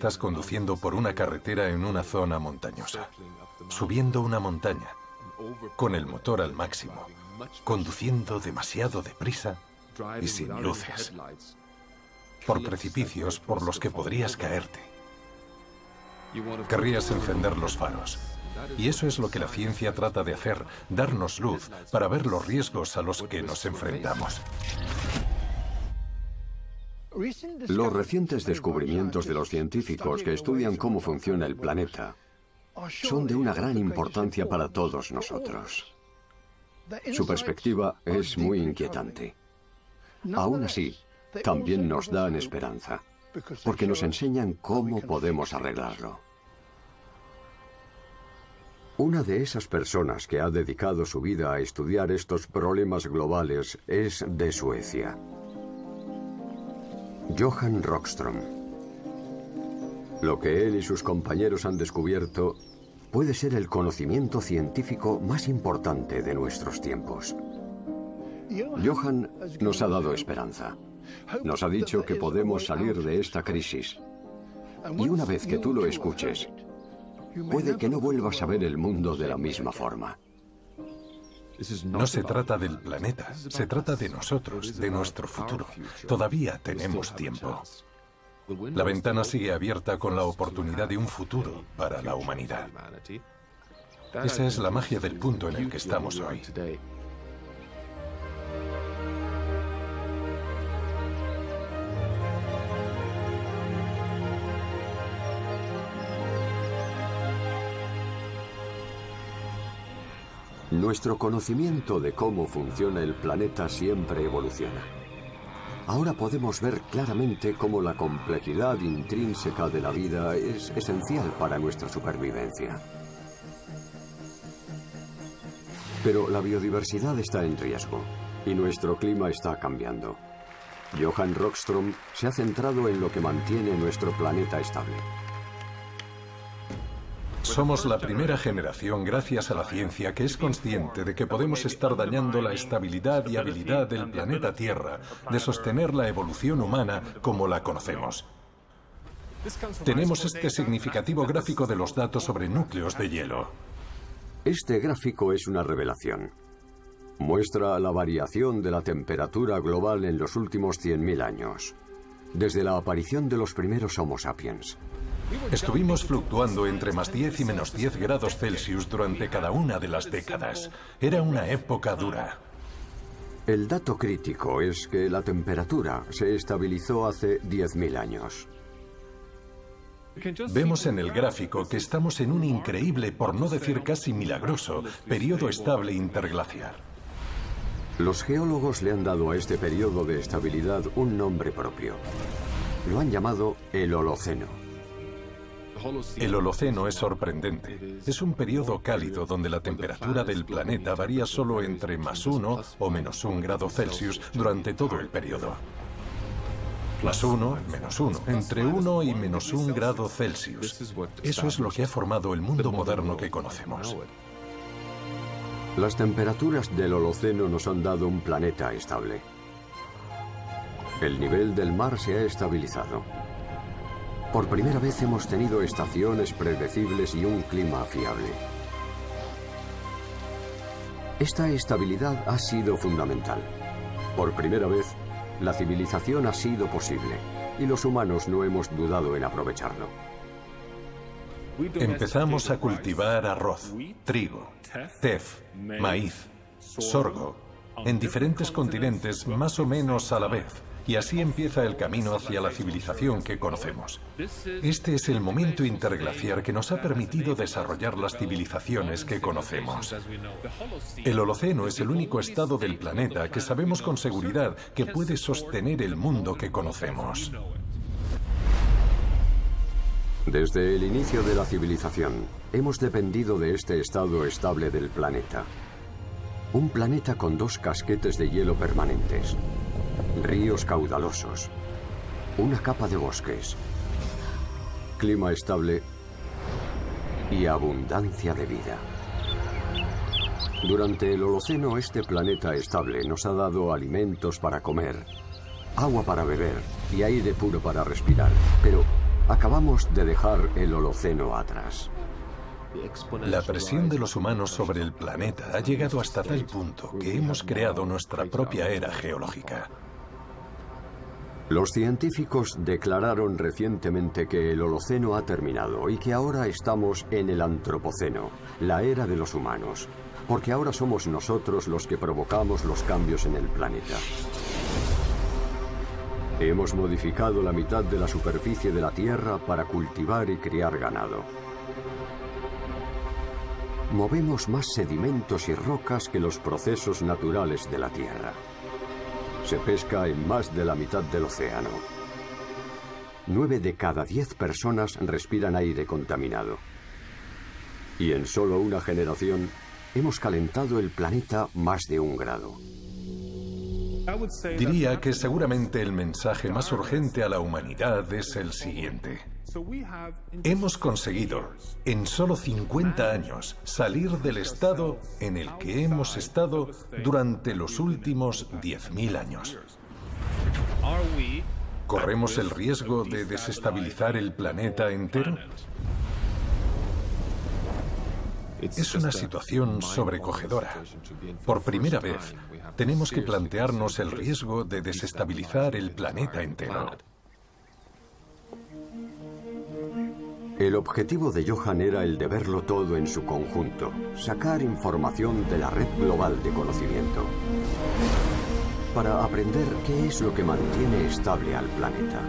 estás conduciendo por una carretera en una zona montañosa, subiendo una montaña, con el motor al máximo, conduciendo demasiado deprisa y sin luces, por precipicios por los que podrías caerte. Querrías encender los faros. Y eso es lo que la ciencia trata de hacer, darnos luz para ver los riesgos a los que nos enfrentamos. Los recientes descubrimientos de los científicos que estudian cómo funciona el planeta son de una gran importancia para todos nosotros. Su perspectiva es muy inquietante. Aún así, también nos dan esperanza, porque nos enseñan cómo podemos arreglarlo. Una de esas personas que ha dedicado su vida a estudiar estos problemas globales es de Suecia. Johan Rockström. Lo que él y sus compañeros han descubierto puede ser el conocimiento científico más importante de nuestros tiempos. Johan nos ha dado esperanza. Nos ha dicho que podemos salir de esta crisis. Y una vez que tú lo escuches, puede que no vuelvas a ver el mundo de la misma forma. No se trata del planeta, se trata de nosotros, de nuestro futuro. Todavía tenemos tiempo. La ventana sigue abierta con la oportunidad de un futuro para la humanidad. Esa es la magia del punto en el que estamos hoy. Nuestro conocimiento de cómo funciona el planeta siempre evoluciona. Ahora podemos ver claramente cómo la complejidad intrínseca de la vida es esencial para nuestra supervivencia. Pero la biodiversidad está en riesgo y nuestro clima está cambiando. Johan Rockström se ha centrado en lo que mantiene nuestro planeta estable. Somos la primera generación, gracias a la ciencia, que es consciente de que podemos estar dañando la estabilidad y habilidad del planeta Tierra de sostener la evolución humana como la conocemos. Tenemos este significativo gráfico de los datos sobre núcleos de hielo. Este gráfico es una revelación. Muestra la variación de la temperatura global en los últimos 100.000 años, desde la aparición de los primeros Homo sapiens. Estuvimos fluctuando entre más 10 y menos 10 grados Celsius durante cada una de las décadas. Era una época dura. El dato crítico es que la temperatura se estabilizó hace 10.000 años. Vemos en el gráfico que estamos en un increíble, por no decir casi milagroso, periodo estable interglaciar. Los geólogos le han dado a este periodo de estabilidad un nombre propio. Lo han llamado el Holoceno. El Holoceno es sorprendente. Es un periodo cálido donde la temperatura del planeta varía solo entre más uno o menos un grado Celsius durante todo el periodo. Más uno, menos uno, entre uno y menos un grado Celsius. Eso es lo que ha formado el mundo moderno que conocemos. Las temperaturas del Holoceno nos han dado un planeta estable. El nivel del mar se ha estabilizado. Por primera vez hemos tenido estaciones predecibles y un clima fiable. Esta estabilidad ha sido fundamental. Por primera vez, la civilización ha sido posible y los humanos no hemos dudado en aprovecharlo. Empezamos a cultivar arroz, trigo, tef, maíz, sorgo, en diferentes continentes más o menos a la vez y así empieza el camino hacia la civilización que conocemos. Este es el momento interglaciar que nos ha permitido desarrollar las civilizaciones que conocemos. El Holoceno es el único estado del planeta que sabemos con seguridad que puede sostener el mundo que conocemos. Desde el inicio de la civilización, hemos dependido de este estado estable del planeta. Un planeta con dos casquetes de hielo permanentes, ríos caudalosos, una capa de bosques, clima estable y abundancia de vida. Durante el Holoceno este planeta estable nos ha dado alimentos para comer, agua para beber y aire puro para respirar. Pero acabamos de dejar el Holoceno atrás. La presión de los humanos sobre el planeta ha llegado hasta tal punto que hemos creado nuestra propia era geológica. Los científicos declararon recientemente que el Holoceno ha terminado y que ahora estamos en el Antropoceno, la era de los humanos, porque ahora somos nosotros los que provocamos los cambios en el planeta. Hemos modificado la mitad de la superficie de la Tierra para cultivar y criar ganado. Movemos más sedimentos y rocas que los procesos naturales de la Tierra. Se pesca en más de la mitad del océano. Nueve de cada diez personas respiran aire contaminado. Y en solo una generación hemos calentado el planeta más de un grado. Diría que seguramente el mensaje más urgente a la humanidad es el siguiente. Hemos conseguido, en solo 50 años, salir del estado en el que hemos estado durante los últimos 10.000 años. ¿Corremos el riesgo de desestabilizar el planeta entero? Es una situación sobrecogedora. Por primera vez, tenemos que plantearnos el riesgo de desestabilizar el planeta entero. El objetivo de Johan era el de verlo todo en su conjunto, sacar información de la red global de conocimiento, para aprender qué es lo que mantiene estable al planeta.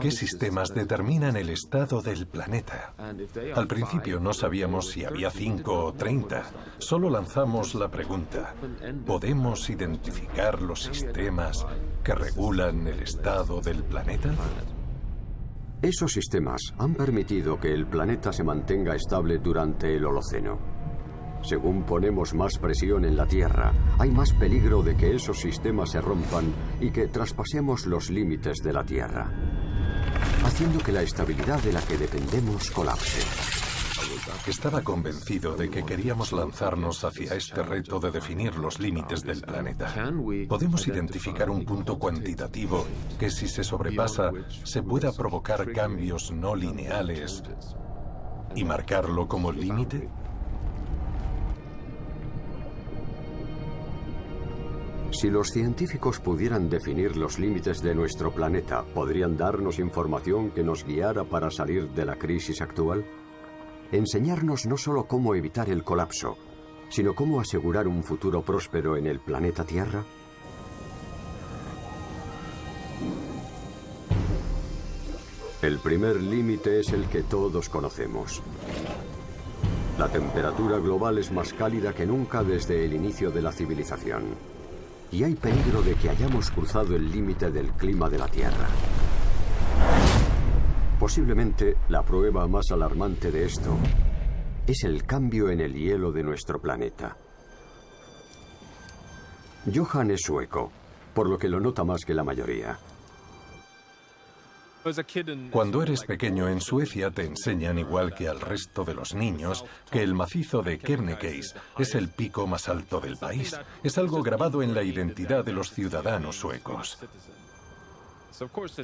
¿Qué sistemas determinan el estado del planeta? Al principio no sabíamos si había cinco o treinta. Solo lanzamos la pregunta, ¿podemos identificar los sistemas que regulan el estado del planeta? Esos sistemas han permitido que el planeta se mantenga estable durante el Holoceno. Según ponemos más presión en la Tierra, hay más peligro de que esos sistemas se rompan y que traspasemos los límites de la Tierra, haciendo que la estabilidad de la que dependemos colapse. Estaba convencido de que queríamos lanzarnos hacia este reto de definir los límites del planeta. Podemos identificar un punto cuantitativo que si se sobrepasa se pueda provocar cambios no lineales y marcarlo como límite. Si los científicos pudieran definir los límites de nuestro planeta, ¿podrían darnos información que nos guiara para salir de la crisis actual? Enseñarnos no solo cómo evitar el colapso, sino cómo asegurar un futuro próspero en el planeta Tierra? El primer límite es el que todos conocemos. La temperatura global es más cálida que nunca desde el inicio de la civilización. Y hay peligro de que hayamos cruzado el límite del clima de la Tierra. Posiblemente la prueba más alarmante de esto es el cambio en el hielo de nuestro planeta. Johan es sueco, por lo que lo nota más que la mayoría. Cuando eres pequeño en Suecia te enseñan, igual que al resto de los niños, que el macizo de Kebnekaise es el pico más alto del país. Es algo grabado en la identidad de los ciudadanos suecos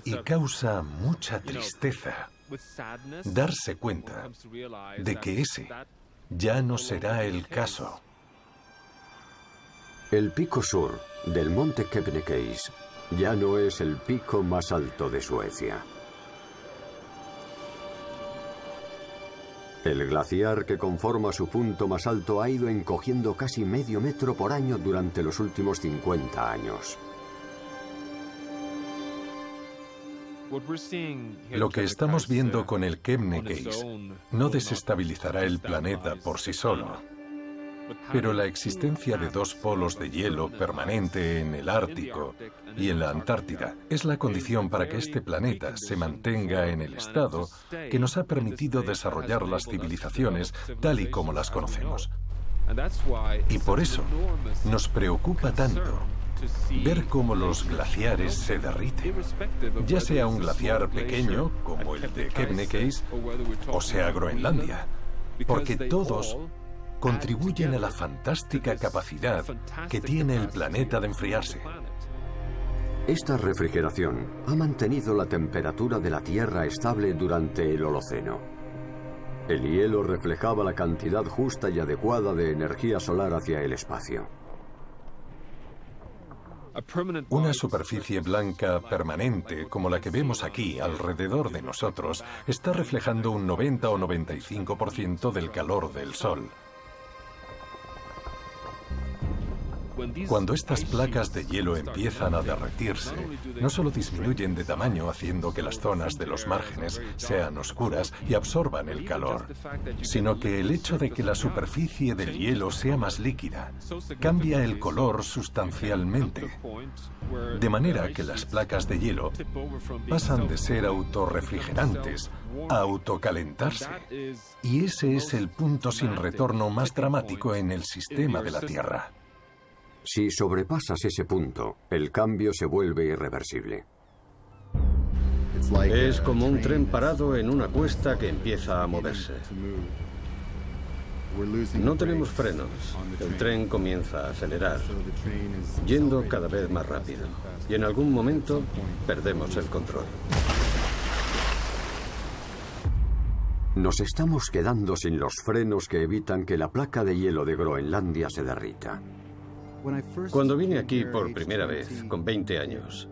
y causa mucha tristeza darse cuenta de que ese ya no será el caso. El pico sur del monte Kebnekaise ya no es el pico más alto de Suecia. El glaciar que conforma su punto más alto ha ido encogiendo casi medio metro por año durante los últimos 50 años. Lo que estamos viendo con el Kebnekaise no desestabilizará el planeta por sí solo. Pero la existencia de dos polos de hielo permanente en el Ártico y en la Antártida es la condición para que este planeta se mantenga en el estado que nos ha permitido desarrollar las civilizaciones tal y como las conocemos. Y por eso nos preocupa tanto ver cómo los glaciares se derriten, ya sea un glaciar pequeño como el de Kebnekaise o sea Groenlandia, porque todos contribuyen a la fantástica capacidad que tiene el planeta de enfriarse. Esta refrigeración ha mantenido la temperatura de la Tierra estable durante el Holoceno. El hielo reflejaba la cantidad justa y adecuada de energía solar hacia el espacio. Una superficie blanca permanente como la que vemos aquí alrededor de nosotros está reflejando un 90 o 95% del calor del Sol. Cuando estas placas de hielo empiezan a derretirse, no solo disminuyen de tamaño haciendo que las zonas de los márgenes sean oscuras y absorban el calor, sino que el hecho de que la superficie del hielo sea más líquida cambia el color sustancialmente, de manera que las placas de hielo pasan de ser autorrefrigerantes a autocalentarse. Y ese es el punto sin retorno más dramático en el sistema de la Tierra. Si sobrepasas ese punto, el cambio se vuelve irreversible. Es como un tren parado en una cuesta que empieza a moverse. No tenemos frenos. El tren comienza a acelerar, yendo cada vez más rápido. Y en algún momento perdemos el control. Nos estamos quedando sin los frenos que evitan que la placa de hielo de Groenlandia se derrita. Cuando vine aquí por primera vez, con 20 años,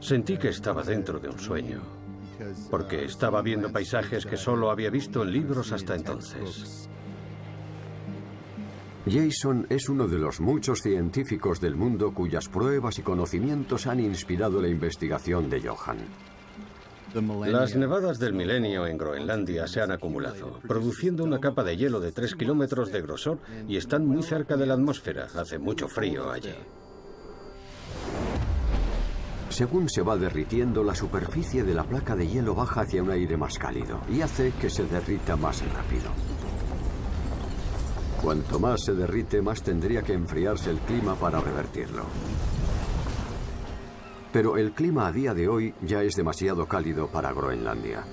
sentí que estaba dentro de un sueño, porque estaba viendo paisajes que solo había visto en libros hasta entonces. Jason es uno de los muchos científicos del mundo cuyas pruebas y conocimientos han inspirado la investigación de Johan. Las nevadas del milenio en Groenlandia se han acumulado, produciendo una capa de hielo de 3 kilómetros de grosor y están muy cerca de la atmósfera. Hace mucho frío allí. Según se va derritiendo, la superficie de la placa de hielo baja hacia un aire más cálido y hace que se derrita más rápido. Cuanto más se derrite, más tendría que enfriarse el clima para revertirlo. Pero el clima a día de hoy ya es demasiado cálido para Groenlandia.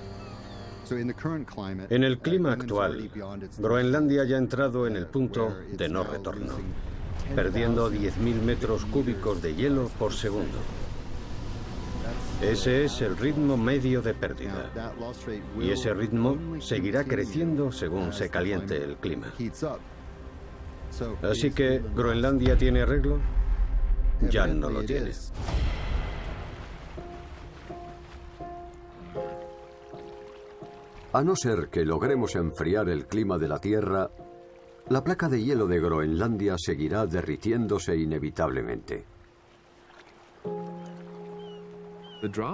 En el clima actual, Groenlandia ya ha entrado en el punto de no retorno, perdiendo 10.000 metros cúbicos de hielo por segundo. Ese es el ritmo medio de pérdida. Y ese ritmo seguirá creciendo según se caliente el clima. Así que, ¿Groenlandia tiene arreglo? Ya no lo tiene. A no ser que logremos enfriar el clima de la Tierra, la placa de hielo de Groenlandia seguirá derritiéndose inevitablemente.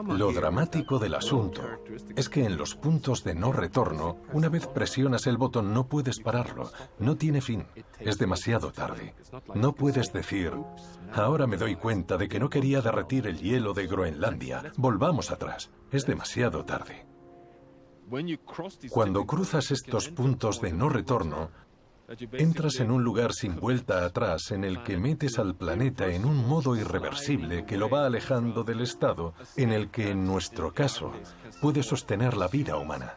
Lo dramático del asunto es que en los puntos de no retorno, una vez presionas el botón no puedes pararlo, no tiene fin, es demasiado tarde. No puedes decir, ahora me doy cuenta de que no quería derretir el hielo de Groenlandia, volvamos atrás, es demasiado tarde. Cuando cruzas estos puntos de no retorno, entras en un lugar sin vuelta atrás en el que metes al planeta en un modo irreversible que lo va alejando del estado en el que, en nuestro caso, puede sostener la vida humana.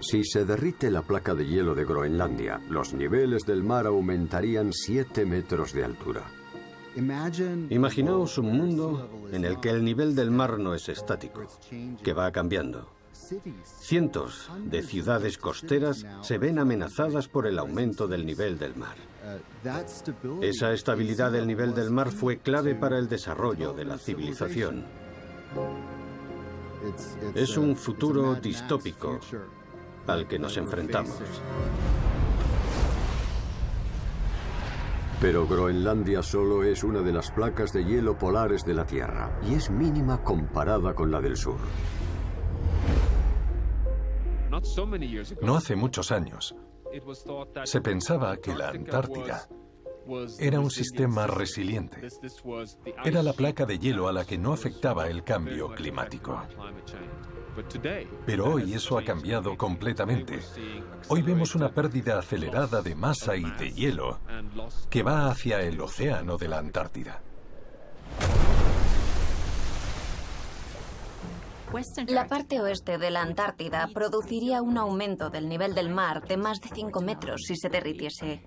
Si se derrite la placa de hielo de Groenlandia, los niveles del mar aumentarían 7 metros de altura. Imaginaos un mundo en el que el nivel del mar no es estático, que va cambiando. Cientos de ciudades costeras se ven amenazadas por el aumento del nivel del mar. Esa estabilidad del nivel del mar fue clave para el desarrollo de la civilización. Es un futuro distópico al que nos enfrentamos. Pero Groenlandia solo es una de las placas de hielo polares de la Tierra y es mínima comparada con la del sur. No hace muchos años, se pensaba que la Antártida era un sistema resiliente. Era la placa de hielo a la que no afectaba el cambio climático. Pero hoy eso ha cambiado completamente. Hoy vemos una pérdida acelerada de masa y de hielo que va hacia el océano de la Antártida. La parte oeste de la Antártida produciría un aumento del nivel del mar de más de 5 metros si se derritiese.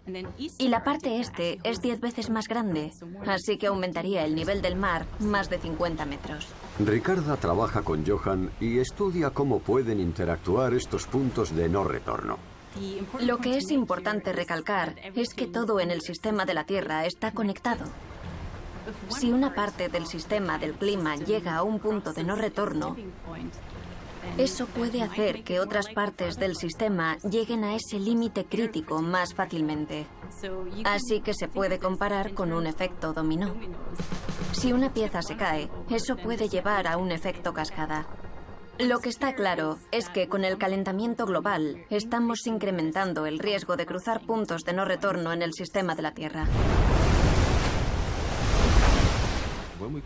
Y la parte este es 10 veces más grande, así que aumentaría el nivel del mar más de 50 metros. Ricarda trabaja con Johan y estudia cómo pueden interactuar estos puntos de no retorno. Lo que es importante recalcar es que todo en el sistema de la Tierra está conectado. Si una parte del sistema del clima llega a un punto de no retorno, eso puede hacer que otras partes del sistema lleguen a ese límite crítico más fácilmente. Así que se puede comparar con un efecto dominó. Si una pieza se cae, eso puede llevar a un efecto cascada. Lo que está claro es que con el calentamiento global estamos incrementando el riesgo de cruzar puntos de no retorno en el sistema de la Tierra.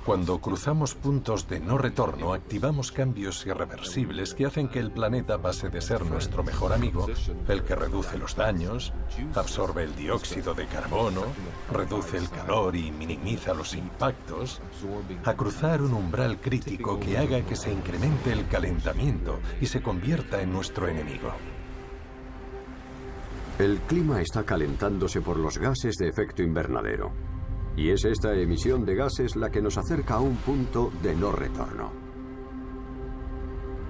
Cuando cruzamos puntos de no retorno, activamos cambios irreversibles que hacen que el planeta pase de ser nuestro mejor amigo, el que reduce los daños, absorbe el dióxido de carbono, reduce el calor y minimiza los impactos, a cruzar un umbral crítico que haga que se incremente el calentamiento y se convierta en nuestro enemigo. El clima está calentándose por los gases de efecto invernadero. Y es esta emisión de gases la que nos acerca a un punto de no retorno.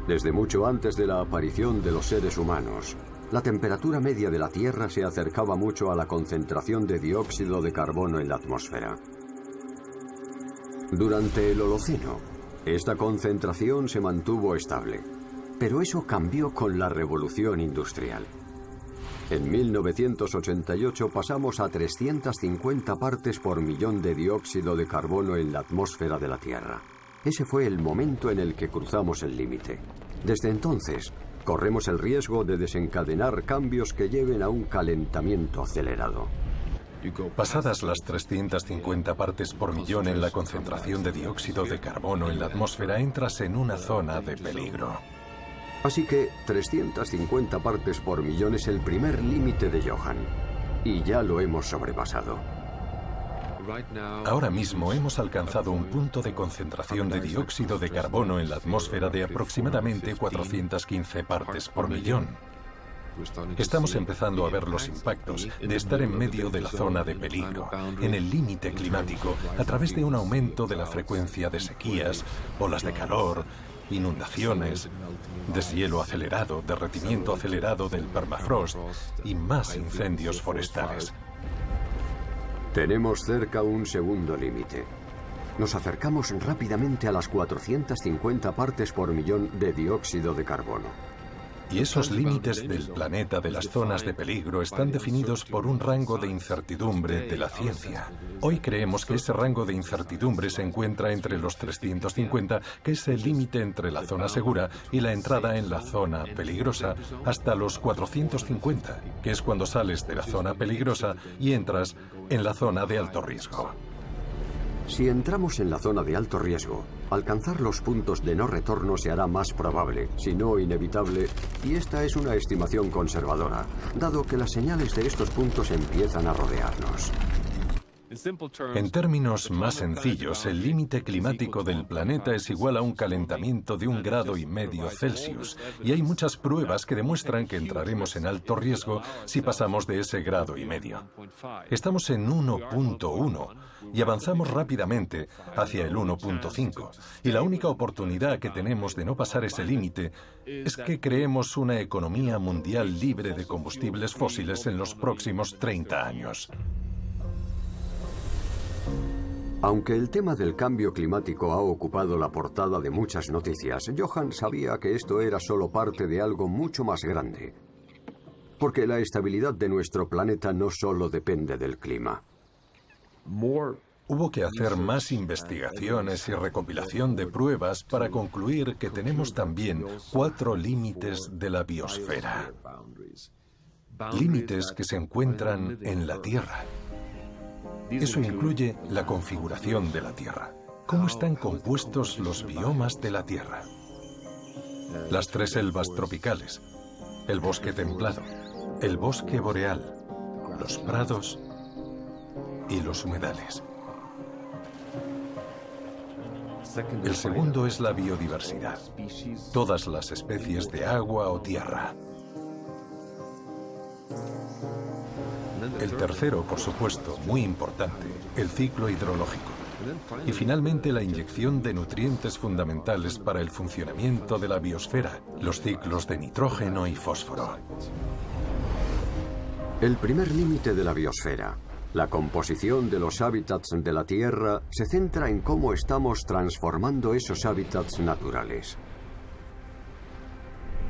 Desde mucho antes de la aparición de los seres humanos, la temperatura media de la Tierra se acercaba mucho a la concentración de dióxido de carbono en la atmósfera. Durante el Holoceno, esta concentración se mantuvo estable, pero eso cambió con la revolución industrial. En 1988 pasamos a 350 partes por millón de dióxido de carbono en la atmósfera de la Tierra. Ese fue el momento en el que cruzamos el límite. Desde entonces, corremos el riesgo de desencadenar cambios que lleven a un calentamiento acelerado. Pasadas las 350 partes por millón en la concentración de dióxido de carbono en la atmósfera, entras en una zona de peligro. Así que 350 partes por millón es el primer límite de Johan. Y ya lo hemos sobrepasado. Ahora mismo hemos alcanzado un punto de concentración de dióxido de carbono en la atmósfera de aproximadamente 415 partes por millón. Estamos empezando a ver los impactos de estar en medio de la zona de peligro, en el límite climático, a través de un aumento de la frecuencia de sequías, olas de calor, inundaciones, deshielo acelerado, derretimiento acelerado del permafrost y más incendios forestales. Tenemos cerca un segundo límite. Nos acercamos rápidamente a las 450 partes por millón de dióxido de carbono. Y esos límites del planeta de las zonas de peligro están definidos por un rango de incertidumbre de la ciencia. Hoy creemos que ese rango de incertidumbre se encuentra entre los 350, que es el límite entre la zona segura y la entrada en la zona peligrosa, hasta los 450, que es cuando sales de la zona peligrosa y entras en la zona de alto riesgo. Si entramos en la zona de alto riesgo, alcanzar los puntos de no retorno se hará más probable, si no inevitable, y esta es una estimación conservadora, dado que las señales de estos puntos empiezan a rodearnos. En términos más sencillos, el límite climático del planeta es igual a un calentamiento de un grado y medio Celsius, y hay muchas pruebas que demuestran que entraremos en alto riesgo si pasamos de ese grado y medio. Estamos en 1.1 y avanzamos rápidamente hacia el 1.5, y la única oportunidad que tenemos de no pasar ese límite es que creemos una economía mundial libre de combustibles fósiles en los próximos 30 años. Aunque el tema del cambio climático ha ocupado la portada de muchas noticias, Johan sabía que esto era solo parte de algo mucho más grande. Porque la estabilidad de nuestro planeta no solo depende del clima. Hubo que hacer más investigaciones y recopilación de pruebas para concluir que tenemos también cuatro límites de la biosfera. Límites que se encuentran en la Tierra. Eso incluye la configuración de la Tierra. ¿Cómo están compuestos los biomas de la Tierra? Las tres selvas tropicales, el bosque templado, el bosque boreal, los prados y los humedales. El segundo es la biodiversidad, todas las especies de agua o tierra. El tercero, por supuesto, muy importante, el ciclo hidrológico. Y finalmente la inyección de nutrientes fundamentales para el funcionamiento de la biosfera, los ciclos de nitrógeno y fósforo. El primer límite de la biosfera, la composición de los hábitats de la Tierra, se centra en cómo estamos transformando esos hábitats naturales.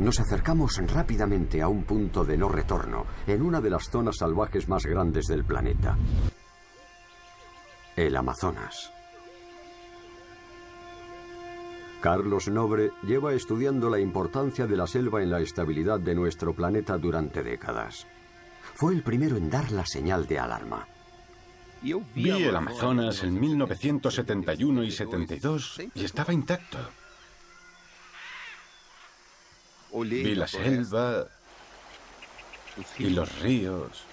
Nos acercamos rápidamente a un punto de no retorno en una de las zonas salvajes más grandes del planeta, el Amazonas. Carlos Nobre lleva estudiando la importancia de la selva en la estabilidad de nuestro planeta durante décadas. Fue el primero en dar la señal de alarma. Vi el Amazonas en 1971 y 72 y estaba intacto. Vi la selva y los ríos.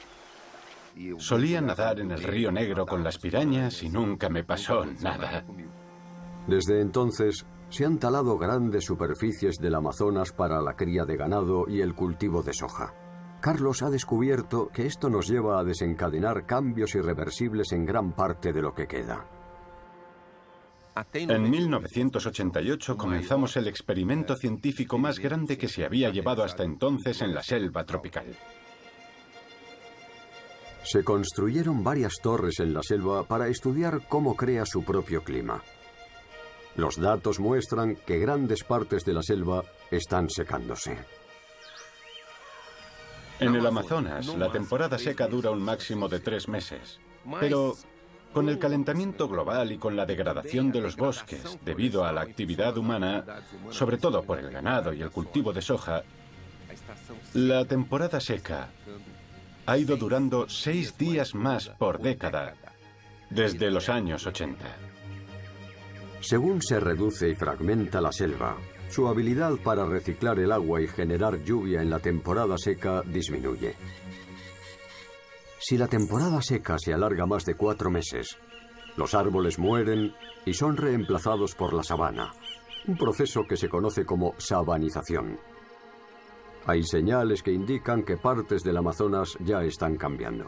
Solía nadar en el río Negro con las pirañas y nunca me pasó nada. Desde entonces, se han talado grandes superficies del Amazonas para la cría de ganado y el cultivo de soja. Carlos ha descubierto que esto nos lleva a desencadenar cambios irreversibles en gran parte de lo que queda. En 1988 comenzamos el experimento científico más grande que se había llevado hasta entonces en la selva tropical. Se construyeron varias torres en la selva para estudiar cómo crea su propio clima. Los datos muestran que grandes partes de la selva están secándose. En el Amazonas, la temporada seca dura un máximo de tres meses. Pero con el calentamiento global y con la degradación de los bosques debido a la actividad humana, sobre todo por el ganado y el cultivo de soja, la temporada seca ha ido durando seis días más por década desde los años 80. Según se reduce y fragmenta la selva, su habilidad para reciclar el agua y generar lluvia en la temporada seca disminuye. Si la temporada seca se alarga más de cuatro meses, los árboles mueren y son reemplazados por la sabana, un proceso que se conoce como sabanización. Hay señales que indican que partes del Amazonas ya están cambiando.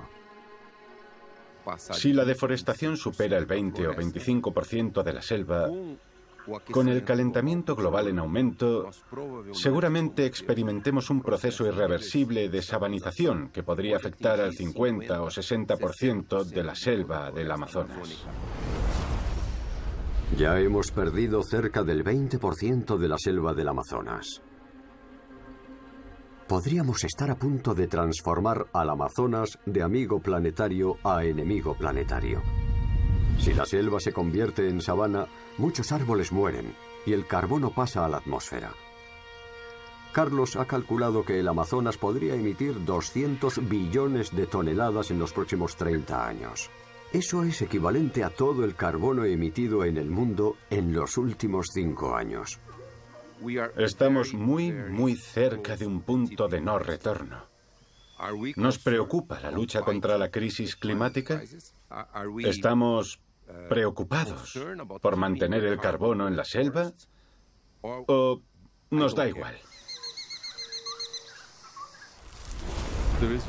Si la deforestación supera el 20 o 25% de la selva, con el calentamiento global en aumento, seguramente experimentemos un proceso irreversible de sabanización que podría afectar al 50 o 60% de la selva del Amazonas. Ya hemos perdido cerca del 20% de la selva del Amazonas. Podríamos estar a punto de transformar al Amazonas de amigo planetario a enemigo planetario. Si la selva se convierte en sabana, muchos árboles mueren y el carbono pasa a la atmósfera. Carlos ha calculado que el Amazonas podría emitir 200 billones de toneladas en los próximos 30 años. Eso es equivalente a todo el carbono emitido en el mundo en los últimos cinco años. Estamos muy, muy cerca de un punto de no retorno. ¿Nos preocupa la lucha contra la crisis climática? ¿Estamos preocupados por mantener el carbono en la selva o nos da igual?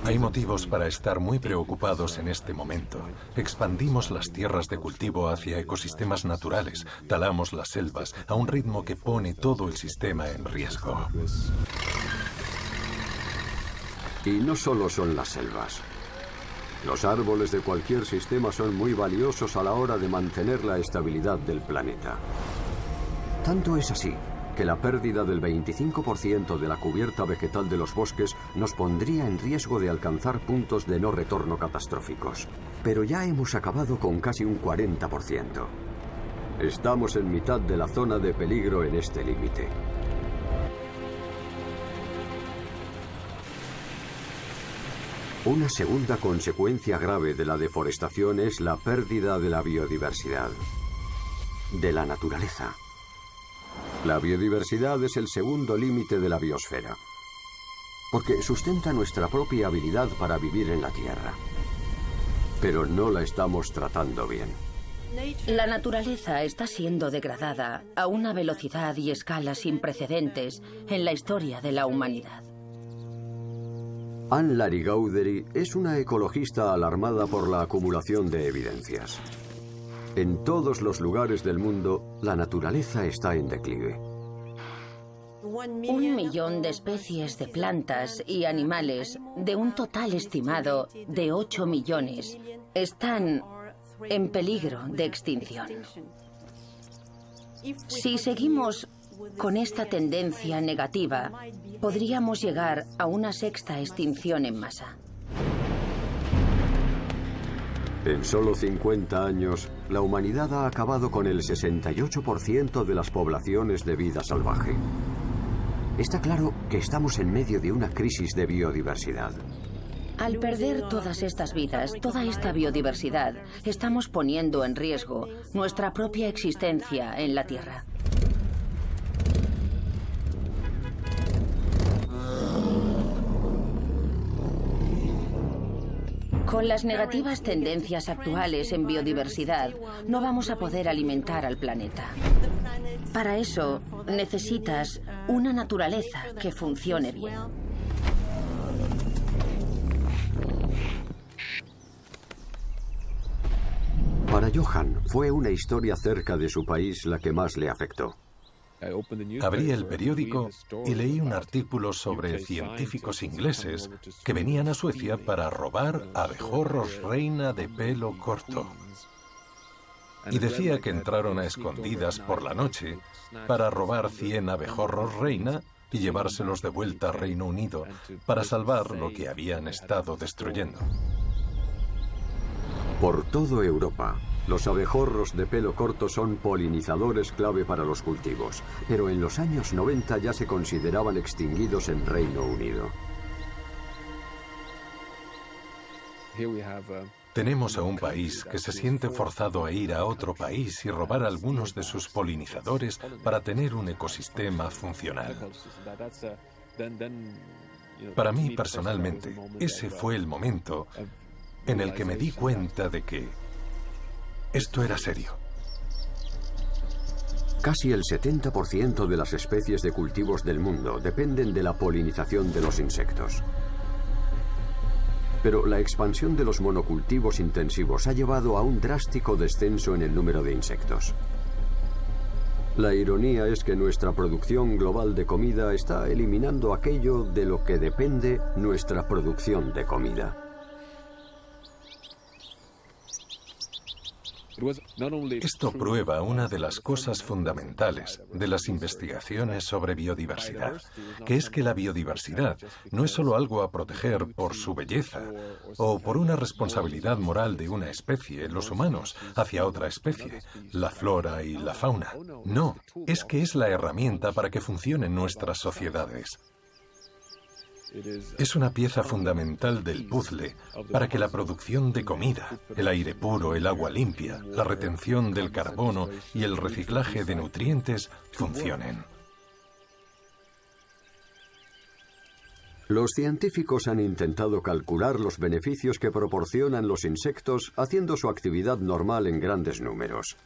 Hay motivos para estar muy preocupados en este momento. Expandimos las tierras de cultivo hacia ecosistemas naturales, talamos las selvas a un ritmo que pone todo el sistema en riesgo. Y no solo son las selvas. Los árboles de cualquier sistema son muy valiosos a la hora de mantener la estabilidad del planeta. Tanto es así que la pérdida del 25% de la cubierta vegetal de los bosques nos pondría en riesgo de alcanzar puntos de no retorno catastróficos. Pero ya hemos acabado con casi un 40%. Estamos en mitad de la zona de peligro en este límite. Una segunda consecuencia grave de la deforestación es la pérdida de la biodiversidad, de la naturaleza. La biodiversidad es el segundo límite de la biosfera, porque sustenta nuestra propia habilidad para vivir en la Tierra. Pero no la estamos tratando bien. La naturaleza está siendo degradada a una velocidad y escala sin precedentes en la historia de la humanidad. Anne Larry es una ecologista alarmada por la acumulación de evidencias. En todos los lugares del mundo, la naturaleza está en declive. Un millón de especies de plantas y animales, de un total estimado de 8 millones, están en peligro de extinción. Si seguimos con esta tendencia negativa, podríamos llegar a una sexta extinción en masa. En solo 50 años, la humanidad ha acabado con el 68% de las poblaciones de vida salvaje. Está claro que estamos en medio de una crisis de biodiversidad. Al perder todas estas vidas, toda esta biodiversidad, estamos poniendo en riesgo nuestra propia existencia en la Tierra. Con las negativas tendencias actuales en biodiversidad, no vamos a poder alimentar al planeta. Para eso necesitas una naturaleza que funcione bien. Para Johan fue una historia cerca de su país la que más le afectó. Abrí el periódico y leí un artículo sobre científicos ingleses que venían a Suecia para robar abejorros reina de pelo corto. Y decía que entraron a escondidas por la noche para robar 100 abejorros reina y llevárselos de vuelta a Reino Unido para salvar lo que habían estado destruyendo. Por todo Europa, los abejorros de pelo corto son polinizadores clave para los cultivos, pero en los años 90 ya se consideraban extinguidos en Reino Unido. Tenemos a un país que se siente forzado a ir a otro país y robar algunos de sus polinizadores para tener un ecosistema funcional. Para mí personalmente, ese fue el momento en el que me di cuenta de que esto era serio. Casi el 70% de las especies de cultivos del mundo dependen de la polinización de los insectos. Pero la expansión de los monocultivos intensivos ha llevado a un drástico descenso en el número de insectos. La ironía es que nuestra producción global de comida está eliminando aquello de lo que depende nuestra producción de comida. Esto prueba una de las cosas fundamentales de las investigaciones sobre biodiversidad, que es que la biodiversidad no es solo algo a proteger por su belleza o por una responsabilidad moral de una especie, los humanos, hacia otra especie, la flora y la fauna. No, es que es la herramienta para que funcionen nuestras sociedades. Es una pieza fundamental del puzzle para que la producción de comida, el aire puro, el agua limpia, la retención del carbono y el reciclaje de nutrientes funcionen. Los científicos han intentado calcular los beneficios que proporcionan los insectos haciendo su actividad normal en grandes números,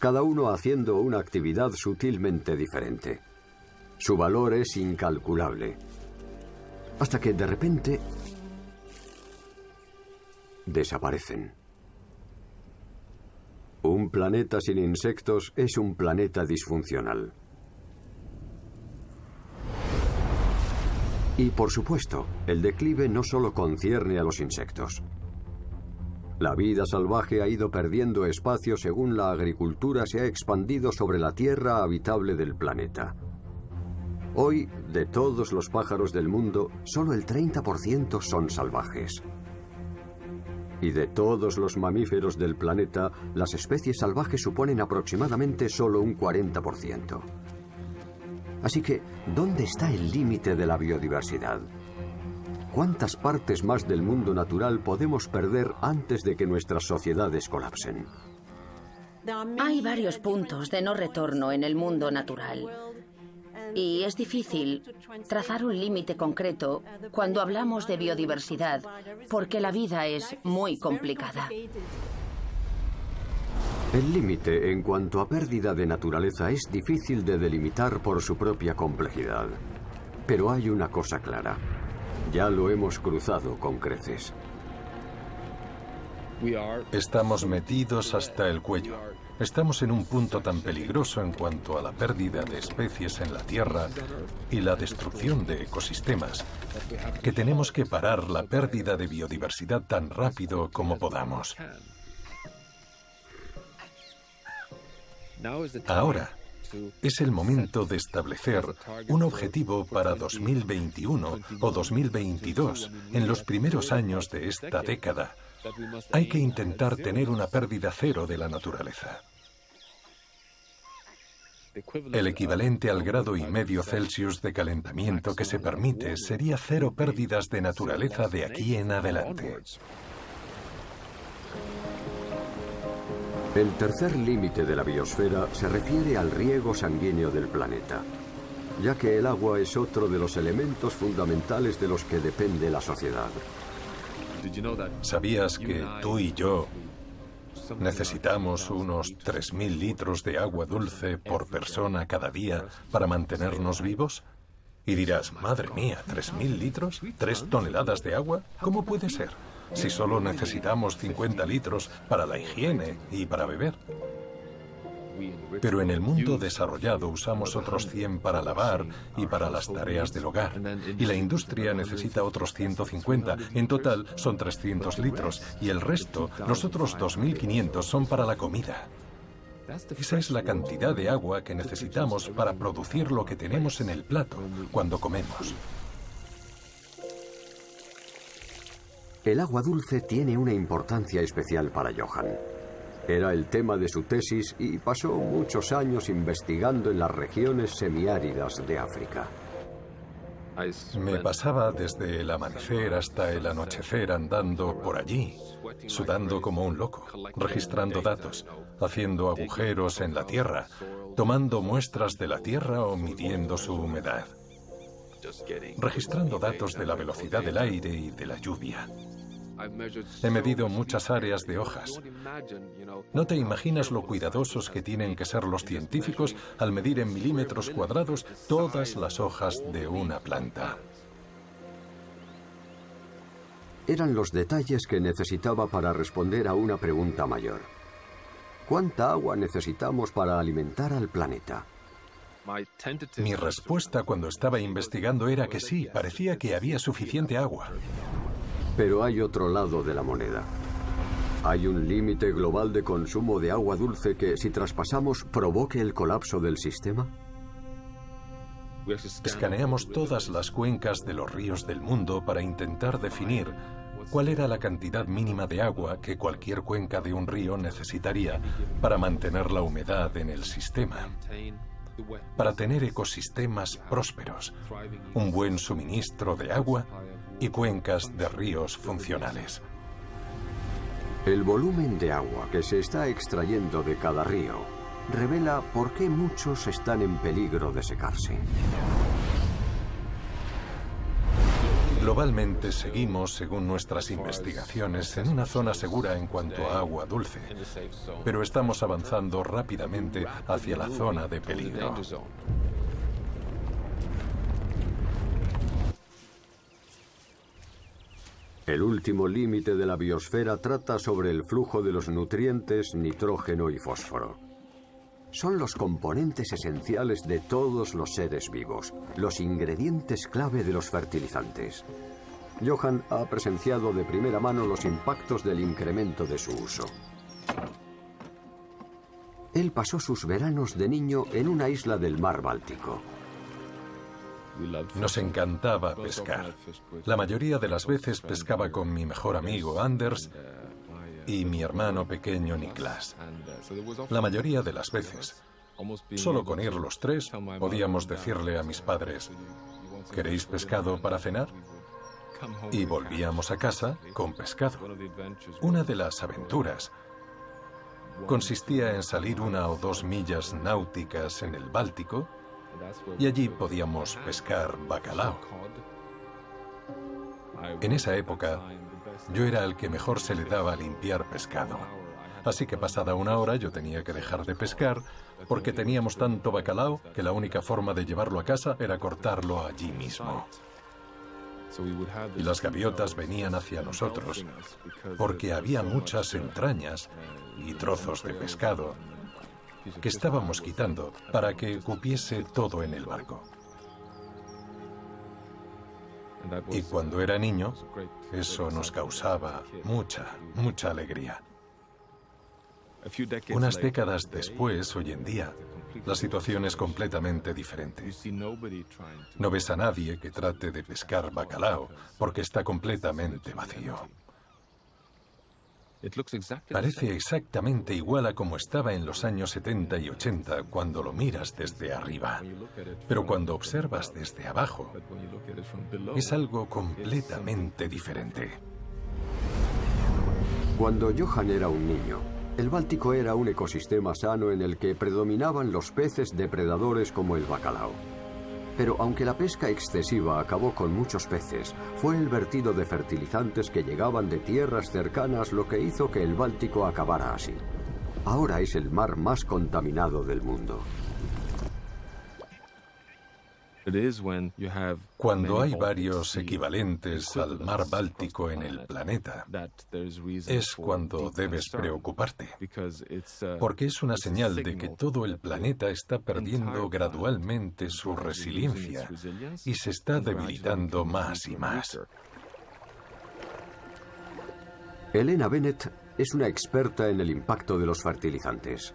cada uno haciendo una actividad sutilmente diferente. Su valor es incalculable hasta que de repente desaparecen. Un planeta sin insectos es un planeta disfuncional. Y por supuesto, el declive no solo concierne a los insectos. La vida salvaje ha ido perdiendo espacio según la agricultura se ha expandido sobre la tierra habitable del planeta. Hoy, de todos los pájaros del mundo, solo el 30% son salvajes. Y de todos los mamíferos del planeta, las especies salvajes suponen aproximadamente solo un 40%. Así que, ¿dónde está el límite de la biodiversidad? ¿Cuántas partes más del mundo natural podemos perder antes de que nuestras sociedades colapsen? Hay varios puntos de no retorno en el mundo natural. Y es difícil trazar un límite concreto cuando hablamos de biodiversidad, porque la vida es muy complicada. El límite en cuanto a pérdida de naturaleza es difícil de delimitar por su propia complejidad. Pero hay una cosa clara. Ya lo hemos cruzado con creces. Estamos metidos hasta el cuello. Estamos en un punto tan peligroso en cuanto a la pérdida de especies en la Tierra y la destrucción de ecosistemas, que tenemos que parar la pérdida de biodiversidad tan rápido como podamos. Ahora es el momento de establecer un objetivo para 2021 o 2022, en los primeros años de esta década. Hay que intentar tener una pérdida cero de la naturaleza. El equivalente al grado y medio Celsius de calentamiento que se permite sería cero pérdidas de naturaleza de aquí en adelante. El tercer límite de la biosfera se refiere al riego sanguíneo del planeta, ya que el agua es otro de los elementos fundamentales de los que depende la sociedad. ¿Sabías que tú y yo necesitamos unos 3.000 litros de agua dulce por persona cada día para mantenernos vivos? Y dirás, madre mía, ¿3.000 litros? ¿Tres toneladas de agua? ¿Cómo puede ser? si solo necesitamos 50 litros para la higiene y para beber? Pero en el mundo desarrollado usamos otros 100 para lavar y para las tareas del hogar. Y la industria necesita otros 150. En total son 300 litros. Y el resto, los otros 2.500, son para la comida. Esa es la cantidad de agua que necesitamos para producir lo que tenemos en el plato cuando comemos. El agua dulce tiene una importancia especial para Johan. Era el tema de su tesis y pasó muchos años investigando en las regiones semiáridas de África. Me pasaba desde el amanecer hasta el anochecer andando por allí, sudando como un loco, registrando datos, haciendo agujeros en la tierra, tomando muestras de la tierra o midiendo su humedad, registrando datos de la velocidad del aire y de la lluvia. He medido muchas áreas de hojas. No te imaginas lo cuidadosos que tienen que ser los científicos al medir en milímetros cuadrados todas las hojas de una planta. Eran los detalles que necesitaba para responder a una pregunta mayor. ¿Cuánta agua necesitamos para alimentar al planeta? Mi respuesta cuando estaba investigando era que sí, parecía que había suficiente agua. Pero hay otro lado de la moneda. Hay un límite global de consumo de agua dulce que, si traspasamos, provoque el colapso del sistema. Escaneamos todas las cuencas de los ríos del mundo para intentar definir cuál era la cantidad mínima de agua que cualquier cuenca de un río necesitaría para mantener la humedad en el sistema, para tener ecosistemas prósperos, un buen suministro de agua y cuencas de ríos funcionales. El volumen de agua que se está extrayendo de cada río revela por qué muchos están en peligro de secarse. Globalmente seguimos, según nuestras investigaciones, en una zona segura en cuanto a agua dulce, pero estamos avanzando rápidamente hacia la zona de peligro. El último límite de la biosfera trata sobre el flujo de los nutrientes nitrógeno y fósforo. Son los componentes esenciales de todos los seres vivos, los ingredientes clave de los fertilizantes. Johan ha presenciado de primera mano los impactos del incremento de su uso. Él pasó sus veranos de niño en una isla del mar Báltico. Nos encantaba pescar. La mayoría de las veces pescaba con mi mejor amigo Anders y mi hermano pequeño Niklas. La mayoría de las veces. Solo con ir los tres podíamos decirle a mis padres, ¿queréis pescado para cenar? Y volvíamos a casa con pescado. Una de las aventuras consistía en salir una o dos millas náuticas en el Báltico y allí podíamos pescar bacalao. En esa época, yo era el que mejor se le daba a limpiar pescado. Así que pasada una hora yo tenía que dejar de pescar porque teníamos tanto bacalao que la única forma de llevarlo a casa era cortarlo allí mismo. Y las gaviotas venían hacia nosotros porque había muchas entrañas y trozos de pescado que estábamos quitando para que cupiese todo en el barco. Y cuando era niño, eso nos causaba mucha, mucha alegría. Unas décadas después, hoy en día, la situación es completamente diferente. No ves a nadie que trate de pescar bacalao porque está completamente vacío. Parece exactamente igual a como estaba en los años 70 y 80 cuando lo miras desde arriba. Pero cuando observas desde abajo, es algo completamente diferente. Cuando Johan era un niño, el Báltico era un ecosistema sano en el que predominaban los peces depredadores como el bacalao. Pero aunque la pesca excesiva acabó con muchos peces, fue el vertido de fertilizantes que llegaban de tierras cercanas lo que hizo que el Báltico acabara así. Ahora es el mar más contaminado del mundo. Cuando hay varios equivalentes al mar Báltico en el planeta, es cuando debes preocuparte, porque es una señal de que todo el planeta está perdiendo gradualmente su resiliencia y se está debilitando más y más. Elena Bennett es una experta en el impacto de los fertilizantes.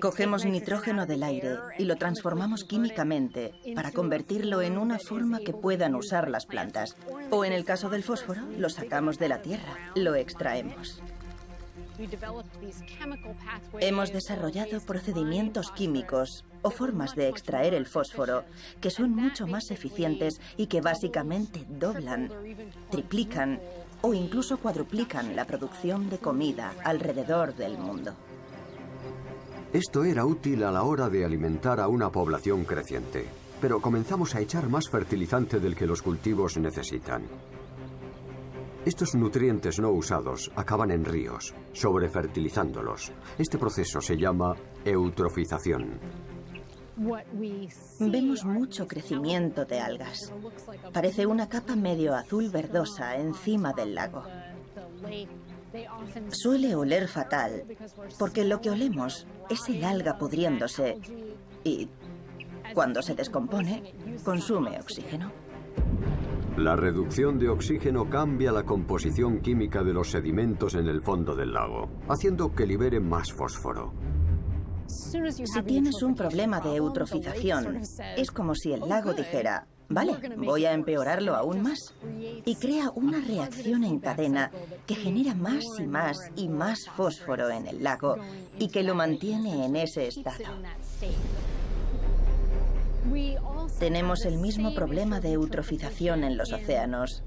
Cogemos nitrógeno del aire y lo transformamos químicamente para convertirlo en una forma que puedan usar las plantas. O en el caso del fósforo, lo sacamos de la tierra, lo extraemos. Hemos desarrollado procedimientos químicos o formas de extraer el fósforo que son mucho más eficientes y que básicamente doblan, triplican o incluso cuadruplican la producción de comida alrededor del mundo. Esto era útil a la hora de alimentar a una población creciente, pero comenzamos a echar más fertilizante del que los cultivos necesitan. Estos nutrientes no usados acaban en ríos, sobrefertilizándolos. Este proceso se llama eutrofización. Vemos mucho crecimiento de algas. Parece una capa medio azul verdosa encima del lago. Suele oler fatal, porque lo que olemos es el alga pudriéndose y cuando se descompone, consume oxígeno. La reducción de oxígeno cambia la composición química de los sedimentos en el fondo del lago, haciendo que liberen más fósforo. Si tienes un problema de eutrofización, es como si el lago dijera, Vale, voy a empeorarlo aún más. Y crea una reacción en cadena que genera más y más y más fósforo en el lago y que lo mantiene en ese estado. Tenemos el mismo problema de eutrofización en los océanos,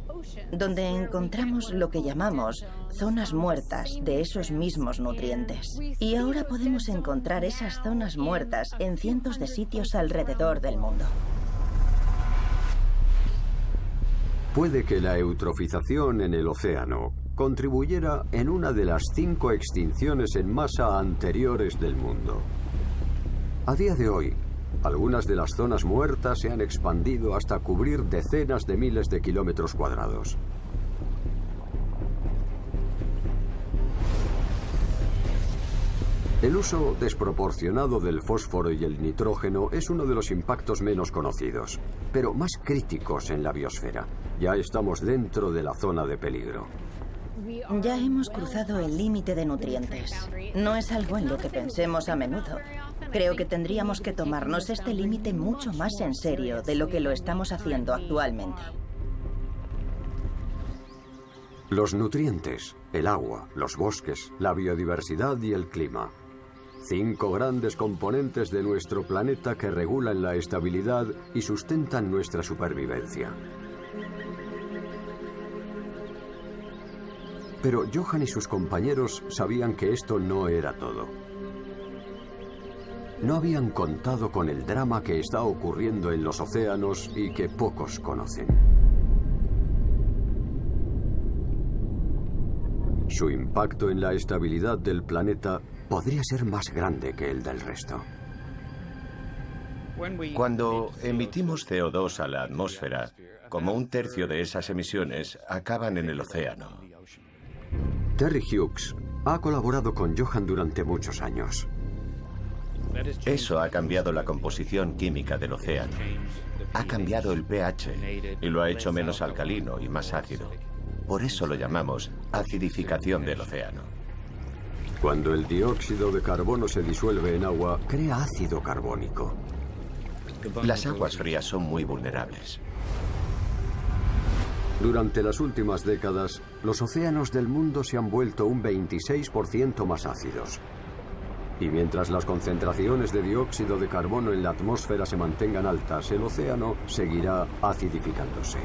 donde encontramos lo que llamamos zonas muertas de esos mismos nutrientes. Y ahora podemos encontrar esas zonas muertas en cientos de sitios alrededor del mundo. Puede que la eutrofización en el océano contribuyera en una de las cinco extinciones en masa anteriores del mundo. A día de hoy, algunas de las zonas muertas se han expandido hasta cubrir decenas de miles de kilómetros cuadrados. El uso desproporcionado del fósforo y el nitrógeno es uno de los impactos menos conocidos, pero más críticos en la biosfera. Ya estamos dentro de la zona de peligro. Ya hemos cruzado el límite de nutrientes. No es algo en lo que pensemos a menudo. Creo que tendríamos que tomarnos este límite mucho más en serio de lo que lo estamos haciendo actualmente. Los nutrientes, el agua, los bosques, la biodiversidad y el clima Cinco grandes componentes de nuestro planeta que regulan la estabilidad y sustentan nuestra supervivencia. Pero Johan y sus compañeros sabían que esto no era todo. No habían contado con el drama que está ocurriendo en los océanos y que pocos conocen. Su impacto en la estabilidad del planeta podría ser más grande que el del resto. Cuando emitimos CO2 a la atmósfera, como un tercio de esas emisiones acaban en el océano. Terry Hughes ha colaborado con Johan durante muchos años. Eso ha cambiado la composición química del océano. Ha cambiado el pH y lo ha hecho menos alcalino y más ácido. Por eso lo llamamos acidificación del océano. Cuando el dióxido de carbono se disuelve en agua, crea ácido carbónico. Las aguas frías son muy vulnerables. Durante las últimas décadas, los océanos del mundo se han vuelto un 26% más ácidos. Y mientras las concentraciones de dióxido de carbono en la atmósfera se mantengan altas, el océano seguirá acidificándose.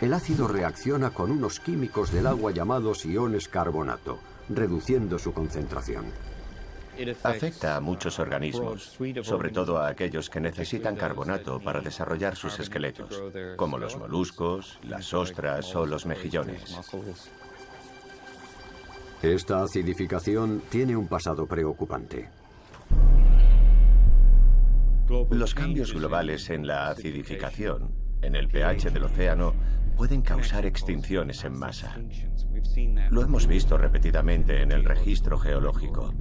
El ácido reacciona con unos químicos del agua llamados iones carbonato, reduciendo su concentración. Afecta a muchos organismos, sobre todo a aquellos que necesitan carbonato para desarrollar sus esqueletos, como los moluscos, las ostras o los mejillones. Esta acidificación tiene un pasado preocupante. Los cambios globales en la acidificación, en el pH del océano, pueden causar extinciones en masa. Lo hemos visto repetidamente en el registro geológico.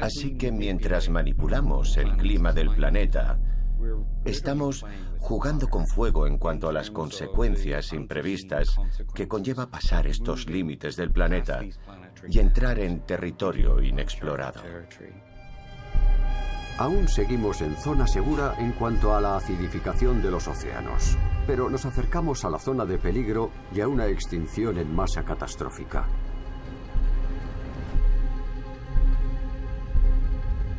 Así que mientras manipulamos el clima del planeta, estamos jugando con fuego en cuanto a las consecuencias imprevistas que conlleva pasar estos límites del planeta y entrar en territorio inexplorado. Aún seguimos en zona segura en cuanto a la acidificación de los océanos, pero nos acercamos a la zona de peligro y a una extinción en masa catastrófica.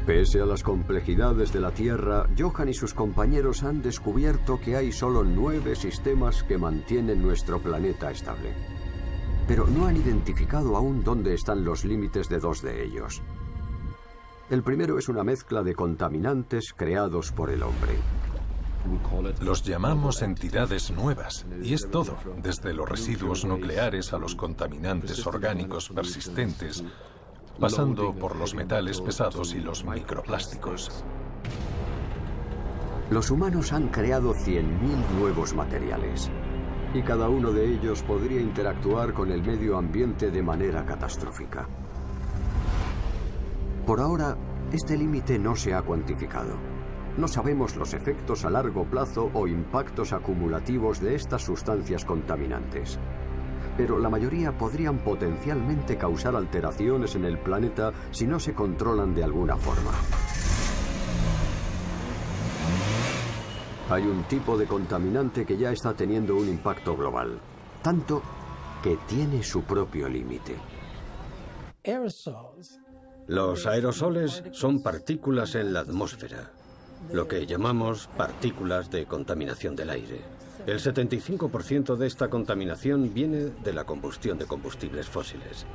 Pese a las complejidades de la Tierra, Johan y sus compañeros han descubierto que hay solo nueve sistemas que mantienen nuestro planeta estable. Pero no han identificado aún dónde están los límites de dos de ellos. El primero es una mezcla de contaminantes creados por el hombre. Los llamamos entidades nuevas, y es todo, desde los residuos nucleares a los contaminantes orgánicos persistentes, pasando por los metales pesados y los microplásticos. Los humanos han creado 100.000 nuevos materiales, y cada uno de ellos podría interactuar con el medio ambiente de manera catastrófica. Por ahora, este límite no se ha cuantificado. No sabemos los efectos a largo plazo o impactos acumulativos de estas sustancias contaminantes pero la mayoría podrían potencialmente causar alteraciones en el planeta si no se controlan de alguna forma. Hay un tipo de contaminante que ya está teniendo un impacto global, tanto que tiene su propio límite. Los aerosoles son partículas en la atmósfera, lo que llamamos partículas de contaminación del aire. El 75% de esta contaminación viene de la combustión de combustibles fósiles.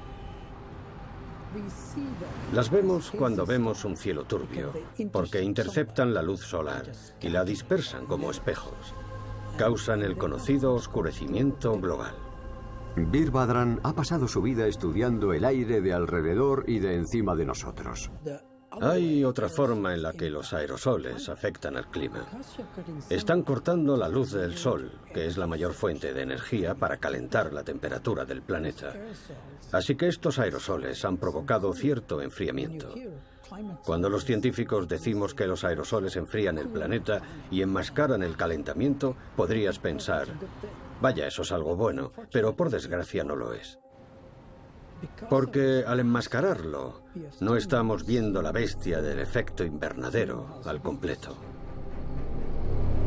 Las vemos cuando vemos un cielo turbio, porque interceptan la luz solar y la dispersan como espejos. Causan el conocido oscurecimiento global. Birbadran ha pasado su vida estudiando el aire de alrededor y de encima de nosotros. Hay otra forma en la que los aerosoles afectan al clima. Están cortando la luz del sol, que es la mayor fuente de energía para calentar la temperatura del planeta. Así que estos aerosoles han provocado cierto enfriamiento. Cuando los científicos decimos que los aerosoles enfrían el planeta y enmascaran el calentamiento, podrías pensar, vaya, eso es algo bueno, pero por desgracia no lo es. Porque al enmascararlo, no estamos viendo la bestia del efecto invernadero al completo.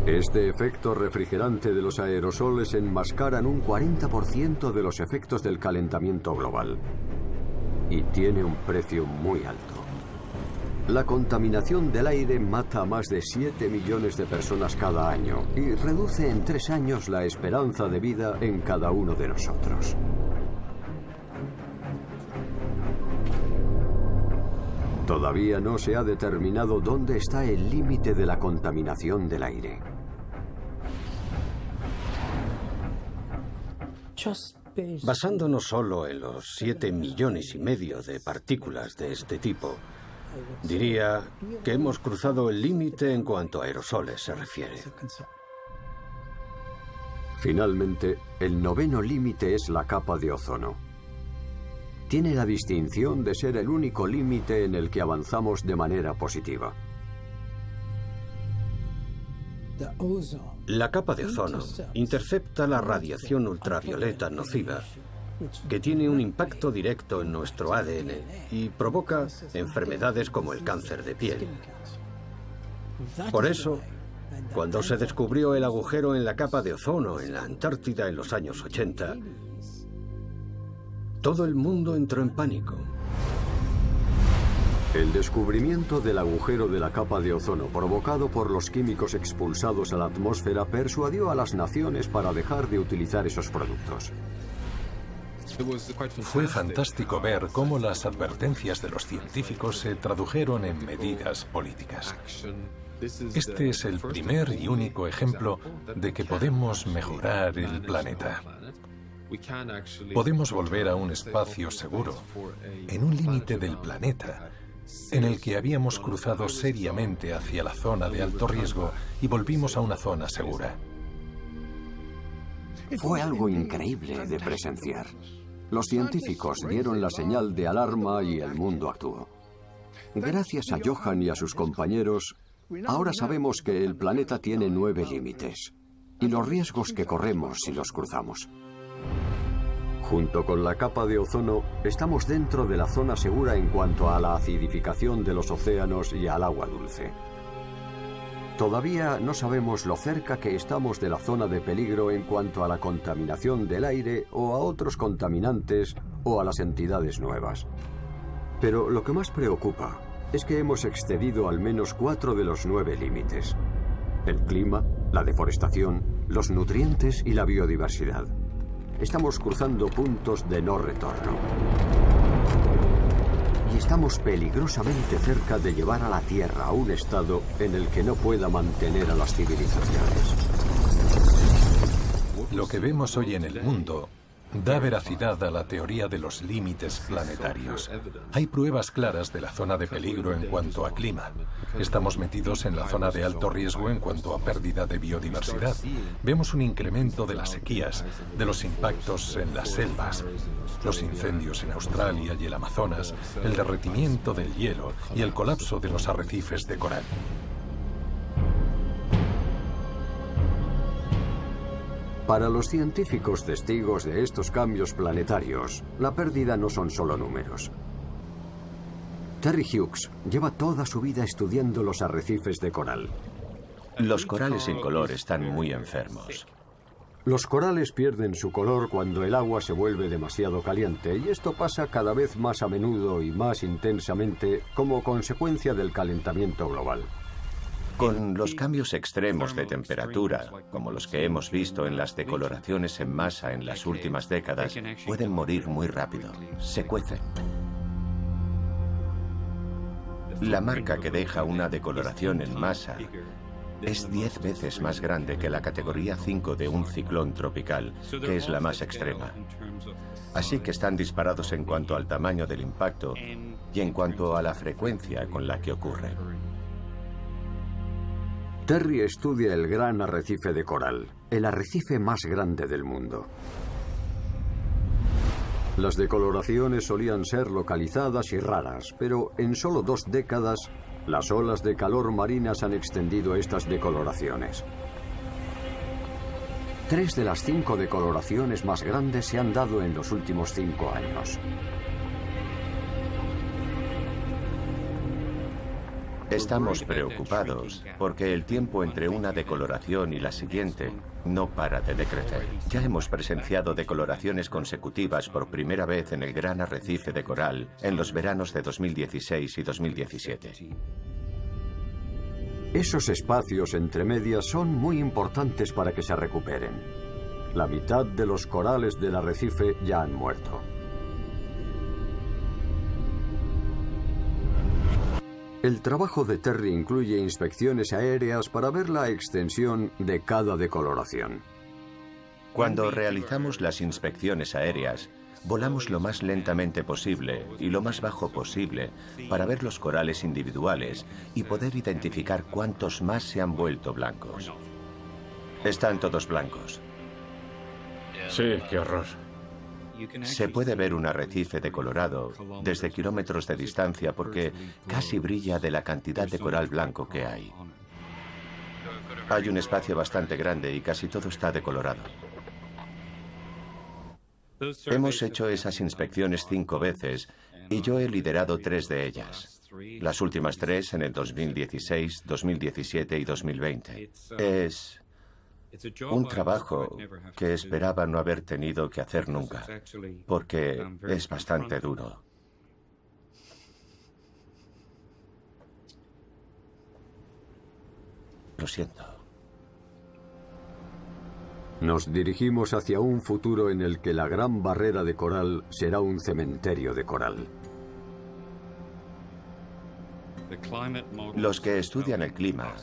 Este efecto refrigerante de los aerosoles enmascaran un 40% de los efectos del calentamiento global. Y tiene un precio muy alto. La contaminación del aire mata a más de 7 millones de personas cada año y reduce en tres años la esperanza de vida en cada uno de nosotros. Todavía no se ha determinado dónde está el límite de la contaminación del aire. Basándonos solo en los 7 millones y medio de partículas de este tipo, diría que hemos cruzado el límite en cuanto a aerosoles se refiere. Finalmente, el noveno límite es la capa de ozono. Tiene la distinción de ser el único límite en el que avanzamos de manera positiva. La capa de ozono intercepta la radiación ultravioleta nociva que tiene un impacto directo en nuestro ADN y provoca enfermedades como el cáncer de piel. Por eso, cuando se descubrió el agujero en la capa de ozono en la Antártida en los años 80, todo el mundo entró en pánico. El descubrimiento del agujero de la capa de ozono provocado por los químicos expulsados a la atmósfera persuadió a las naciones para dejar de utilizar esos productos. Fue fantástico ver cómo las advertencias de los científicos se tradujeron en medidas políticas. Este es el primer y único ejemplo de que podemos mejorar el planeta. Podemos volver a un espacio seguro, en un límite del planeta, en el que habíamos cruzado seriamente hacia la zona de alto riesgo y volvimos a una zona segura. Fue algo increíble de presenciar. Los científicos dieron la señal de alarma y el mundo actuó. Gracias a Johan y a sus compañeros, ahora sabemos que el planeta tiene nueve límites y los riesgos que corremos si los cruzamos. Junto con la capa de ozono, estamos dentro de la zona segura en cuanto a la acidificación de los océanos y al agua dulce. Todavía no sabemos lo cerca que estamos de la zona de peligro en cuanto a la contaminación del aire o a otros contaminantes o a las entidades nuevas. Pero lo que más preocupa es que hemos excedido al menos cuatro de los nueve límites. El clima, la deforestación, los nutrientes y la biodiversidad. Estamos cruzando puntos de no retorno. Y estamos peligrosamente cerca de llevar a la Tierra a un estado en el que no pueda mantener a las civilizaciones. Lo que vemos hoy en el mundo da veracidad a la teoría de los límites planetarios. Hay pruebas claras de la zona de peligro en cuanto a clima. Estamos metidos en la zona de alto riesgo en cuanto a pérdida de biodiversidad. Vemos un incremento de las sequías, de los impactos en las selvas, los incendios en Australia y el Amazonas, el derretimiento del hielo y el colapso de los arrecifes de coral. Para los científicos testigos de estos cambios planetarios, la pérdida no son solo números. Terry Hughes lleva toda su vida estudiando los arrecifes de coral. Los corales sin color están muy enfermos. Los corales pierden su color cuando el agua se vuelve demasiado caliente y esto pasa cada vez más a menudo y más intensamente como consecuencia del calentamiento global. Con los cambios extremos de temperatura, como los que hemos visto en las decoloraciones en masa en las últimas décadas, pueden morir muy rápido. Se cuecen. La marca que deja una decoloración en masa es 10 veces más grande que la categoría 5 de un ciclón tropical, que es la más extrema. Así que están disparados en cuanto al tamaño del impacto y en cuanto a la frecuencia con la que ocurre. Terry estudia el gran arrecife de coral, el arrecife más grande del mundo. Las decoloraciones solían ser localizadas y raras, pero en solo dos décadas, las olas de calor marinas han extendido estas decoloraciones. Tres de las cinco decoloraciones más grandes se han dado en los últimos cinco años. Estamos preocupados porque el tiempo entre una decoloración y la siguiente no para de decrecer. Ya hemos presenciado decoloraciones consecutivas por primera vez en el gran arrecife de coral en los veranos de 2016 y 2017. Esos espacios entre medias son muy importantes para que se recuperen. La mitad de los corales del arrecife ya han muerto. El trabajo de Terry incluye inspecciones aéreas para ver la extensión de cada decoloración. Cuando realizamos las inspecciones aéreas, volamos lo más lentamente posible y lo más bajo posible para ver los corales individuales y poder identificar cuántos más se han vuelto blancos. Están todos blancos. Sí, qué horror. Se puede ver un arrecife decolorado desde kilómetros de distancia porque casi brilla de la cantidad de coral blanco que hay. Hay un espacio bastante grande y casi todo está decolorado. Hemos hecho esas inspecciones cinco veces y yo he liderado tres de ellas. Las últimas tres en el 2016, 2017 y 2020. Es un trabajo que esperaba no haber tenido que hacer nunca, porque es bastante duro. Lo siento. Nos dirigimos hacia un futuro en el que la gran barrera de coral será un cementerio de coral. Los que estudian el clima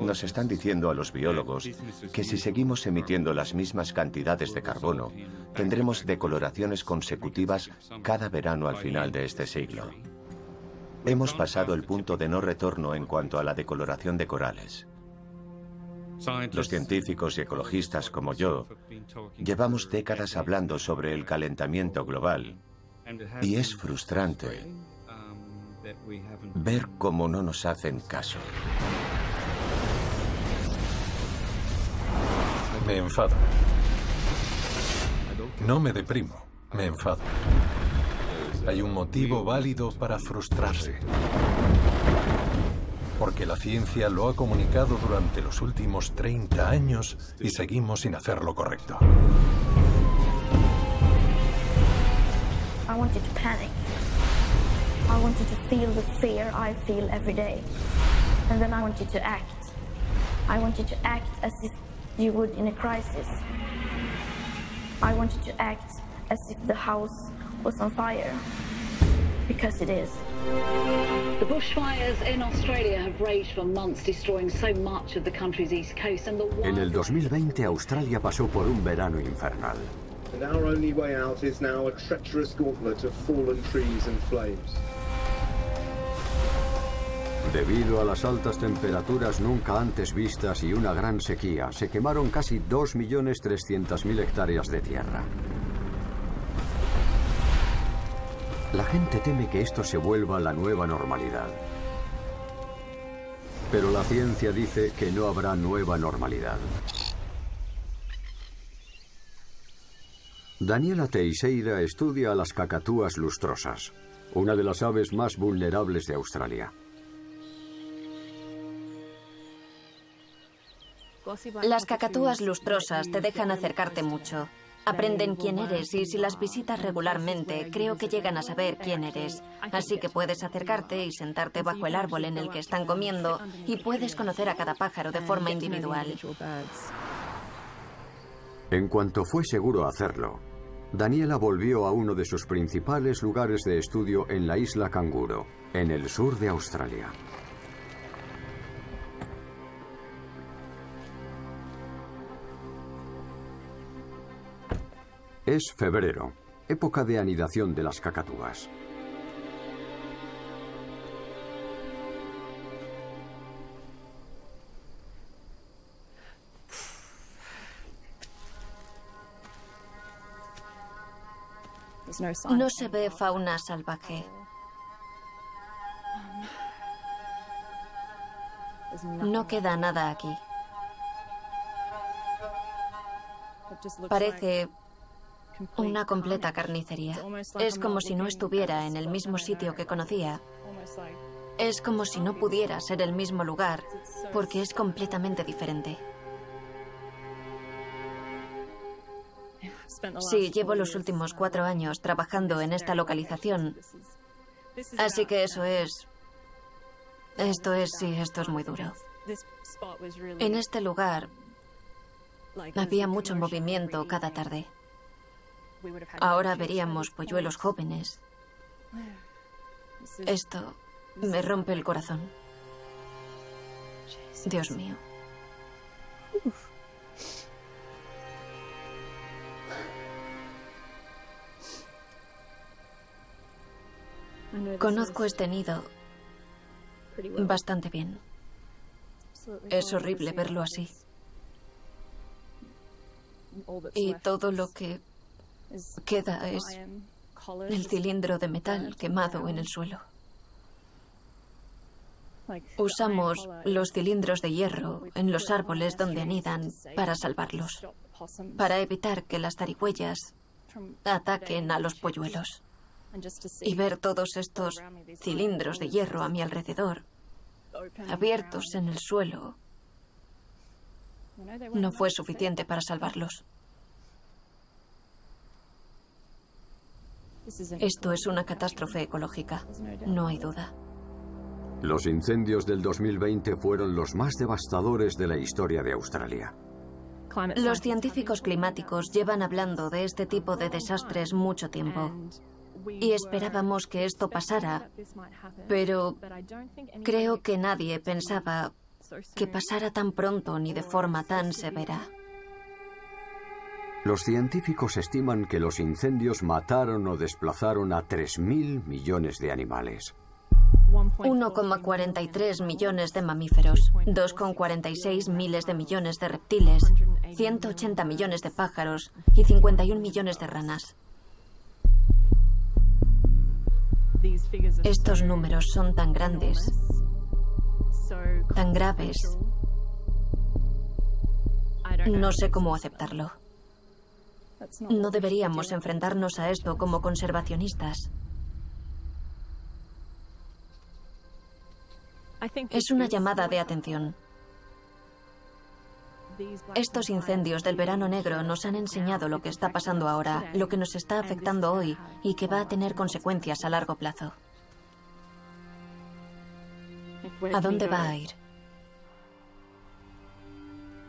nos están diciendo a los biólogos que si seguimos emitiendo las mismas cantidades de carbono, tendremos decoloraciones consecutivas cada verano al final de este siglo. Hemos pasado el punto de no retorno en cuanto a la decoloración de corales. Los científicos y ecologistas como yo llevamos décadas hablando sobre el calentamiento global y es frustrante ver cómo no nos hacen caso. Me enfado. No me deprimo, me enfado. Hay un motivo válido para frustrarse. Porque la ciencia lo ha comunicado durante los últimos 30 años y seguimos sin hacer lo correcto. I want you to panic. I want you to feel the fear I feel every day. And then I want you to act. I want you to act as if you would in a crisis. I want you to act as if the house was on fire. Because it is. The bushfires in Australia have raged for months, destroying so much of the country's east coast. And the En el 2020 Australia pasó por un verano infernal. And our only way out is now a treacherous gauntlet of fallen trees and flames. Debido a las altas temperaturas nunca antes vistas y una gran sequía, se quemaron casi 2.300.000 hectáreas de tierra. La gente teme que esto se vuelva la nueva normalidad. Pero la ciencia dice que no habrá nueva normalidad. Daniela Teixeira estudia a las cacatúas lustrosas, una de las aves más vulnerables de Australia. Las cacatúas lustrosas te dejan acercarte mucho. Aprenden quién eres y si las visitas regularmente, creo que llegan a saber quién eres. Así que puedes acercarte y sentarte bajo el árbol en el que están comiendo y puedes conocer a cada pájaro de forma individual. En cuanto fue seguro hacerlo, Daniela volvió a uno de sus principales lugares de estudio en la isla Canguro, en el sur de Australia. Es febrero, época de anidación de las cacatúas. No se ve fauna salvaje. No queda nada aquí. Parece una completa carnicería. Es como si no estuviera en el mismo sitio que conocía. Es como si no pudiera ser el mismo lugar, porque es completamente diferente. Sí, llevo los últimos cuatro años trabajando en esta localización. Así que eso es... Esto es, sí, esto es muy duro. En este lugar había mucho movimiento cada tarde. Ahora veríamos polluelos jóvenes. Esto me rompe el corazón. Dios mío. Conozco este nido bastante bien. Es horrible verlo así. Y todo lo que queda es el cilindro de metal quemado en el suelo. Usamos los cilindros de hierro en los árboles donde anidan para salvarlos, para evitar que las zarigüeyas ataquen a los polluelos. Y ver todos estos cilindros de hierro a mi alrededor, abiertos en el suelo, no fue suficiente para salvarlos. Esto es una catástrofe ecológica, no hay duda. Los incendios del 2020 fueron los más devastadores de la historia de Australia. Los científicos climáticos llevan hablando de este tipo de desastres mucho tiempo y esperábamos que esto pasara, pero creo que nadie pensaba que pasara tan pronto ni de forma tan severa. Los científicos estiman que los incendios mataron o desplazaron a 3.000 millones de animales. 1,43 millones de mamíferos, 2,46 miles de millones de reptiles, 180 millones de pájaros y 51 millones de ranas. Estos números son tan grandes, tan graves. No sé cómo aceptarlo. No deberíamos enfrentarnos a esto como conservacionistas. Es una llamada de atención. Estos incendios del verano negro nos han enseñado lo que está pasando ahora, lo que nos está afectando hoy y que va a tener consecuencias a largo plazo. ¿A dónde va a ir?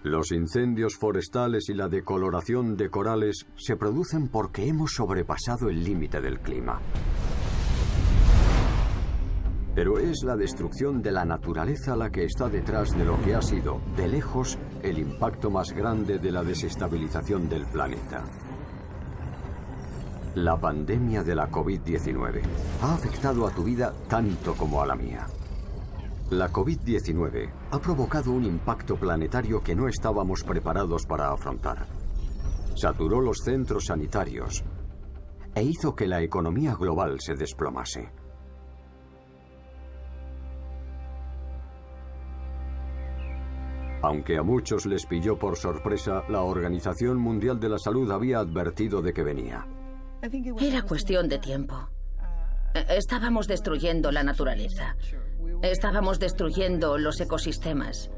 Los incendios forestales y la decoloración de corales se producen porque hemos sobrepasado el límite del clima. Pero es la destrucción de la naturaleza la que está detrás de lo que ha sido, de lejos, el impacto más grande de la desestabilización del planeta. La pandemia de la COVID-19 ha afectado a tu vida tanto como a la mía. La COVID-19 ha provocado un impacto planetario que no estábamos preparados para afrontar. Saturó los centros sanitarios e hizo que la economía global se desplomase. Aunque a muchos les pilló por sorpresa, la Organización Mundial de la Salud había advertido de que venía. Era cuestión de tiempo. Estábamos destruyendo la naturaleza. Estábamos destruyendo los ecosistemas.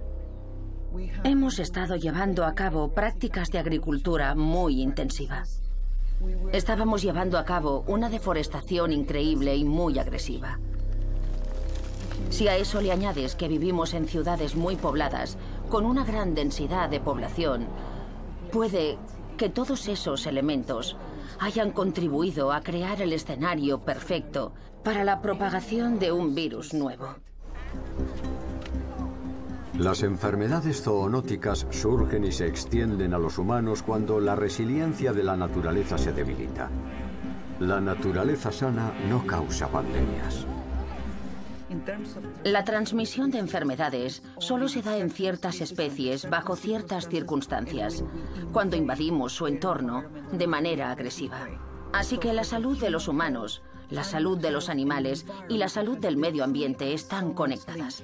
Hemos estado llevando a cabo prácticas de agricultura muy intensivas. Estábamos llevando a cabo una deforestación increíble y muy agresiva. Si a eso le añades que vivimos en ciudades muy pobladas, con una gran densidad de población, puede que todos esos elementos hayan contribuido a crear el escenario perfecto para la propagación de un virus nuevo. Las enfermedades zoonóticas surgen y se extienden a los humanos cuando la resiliencia de la naturaleza se debilita. La naturaleza sana no causa pandemias. La transmisión de enfermedades solo se da en ciertas especies bajo ciertas circunstancias, cuando invadimos su entorno de manera agresiva. Así que la salud de los humanos, la salud de los animales y la salud del medio ambiente están conectadas.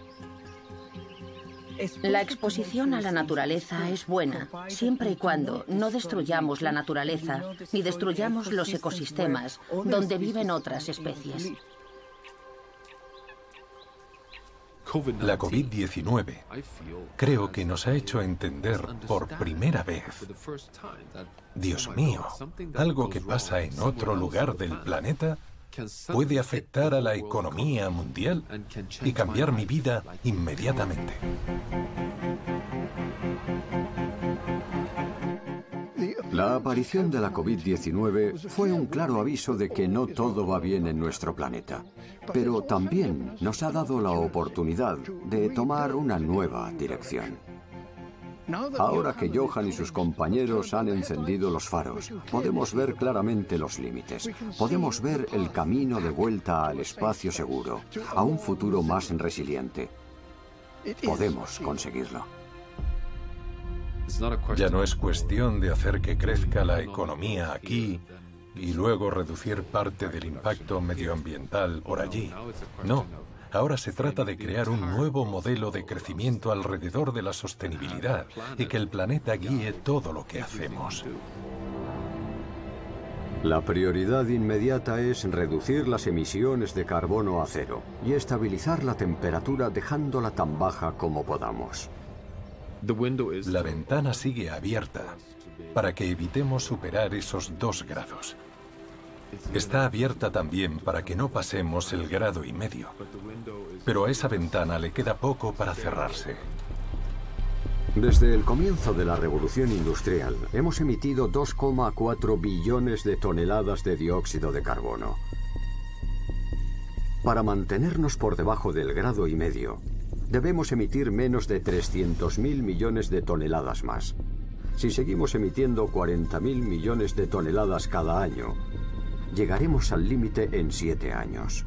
La exposición a la naturaleza es buena siempre y cuando no destruyamos la naturaleza ni destruyamos los ecosistemas donde viven otras especies. La COVID-19 creo que nos ha hecho entender por primera vez, Dios mío, algo que pasa en otro lugar del planeta puede afectar a la economía mundial y cambiar mi vida inmediatamente. La aparición de la COVID-19 fue un claro aviso de que no todo va bien en nuestro planeta, pero también nos ha dado la oportunidad de tomar una nueva dirección. Ahora que Johan y sus compañeros han encendido los faros, podemos ver claramente los límites. Podemos ver el camino de vuelta al espacio seguro, a un futuro más resiliente. Podemos conseguirlo. Ya no es cuestión de hacer que crezca la economía aquí y luego reducir parte del impacto medioambiental por allí. No, ahora se trata de crear un nuevo modelo de crecimiento alrededor de la sostenibilidad y que el planeta guíe todo lo que hacemos. La prioridad inmediata es reducir las emisiones de carbono a cero y estabilizar la temperatura dejándola tan baja como podamos. La ventana sigue abierta para que evitemos superar esos dos grados. Está abierta también para que no pasemos el grado y medio. Pero a esa ventana le queda poco para cerrarse. Desde el comienzo de la revolución industrial, hemos emitido 2,4 billones de toneladas de dióxido de carbono. Para mantenernos por debajo del grado y medio, debemos emitir menos de 300.000 millones de toneladas más. Si seguimos emitiendo 40.000 millones de toneladas cada año, llegaremos al límite en siete años.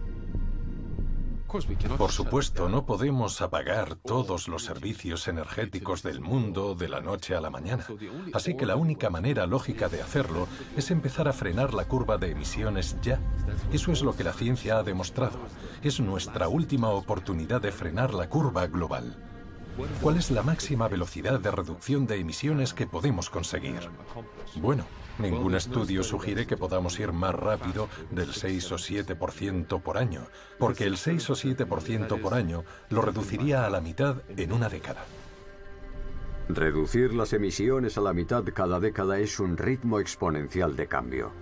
Por supuesto, no podemos apagar todos los servicios energéticos del mundo de la noche a la mañana. Así que la única manera lógica de hacerlo es empezar a frenar la curva de emisiones ya. Eso es lo que la ciencia ha demostrado. Es nuestra última oportunidad de frenar la curva global. ¿Cuál es la máxima velocidad de reducción de emisiones que podemos conseguir? Bueno, ningún estudio sugiere que podamos ir más rápido del 6 o 7% por año, porque el 6 o 7% por año lo reduciría a la mitad en una década. Reducir las emisiones a la mitad cada década es un ritmo exponencial de cambio.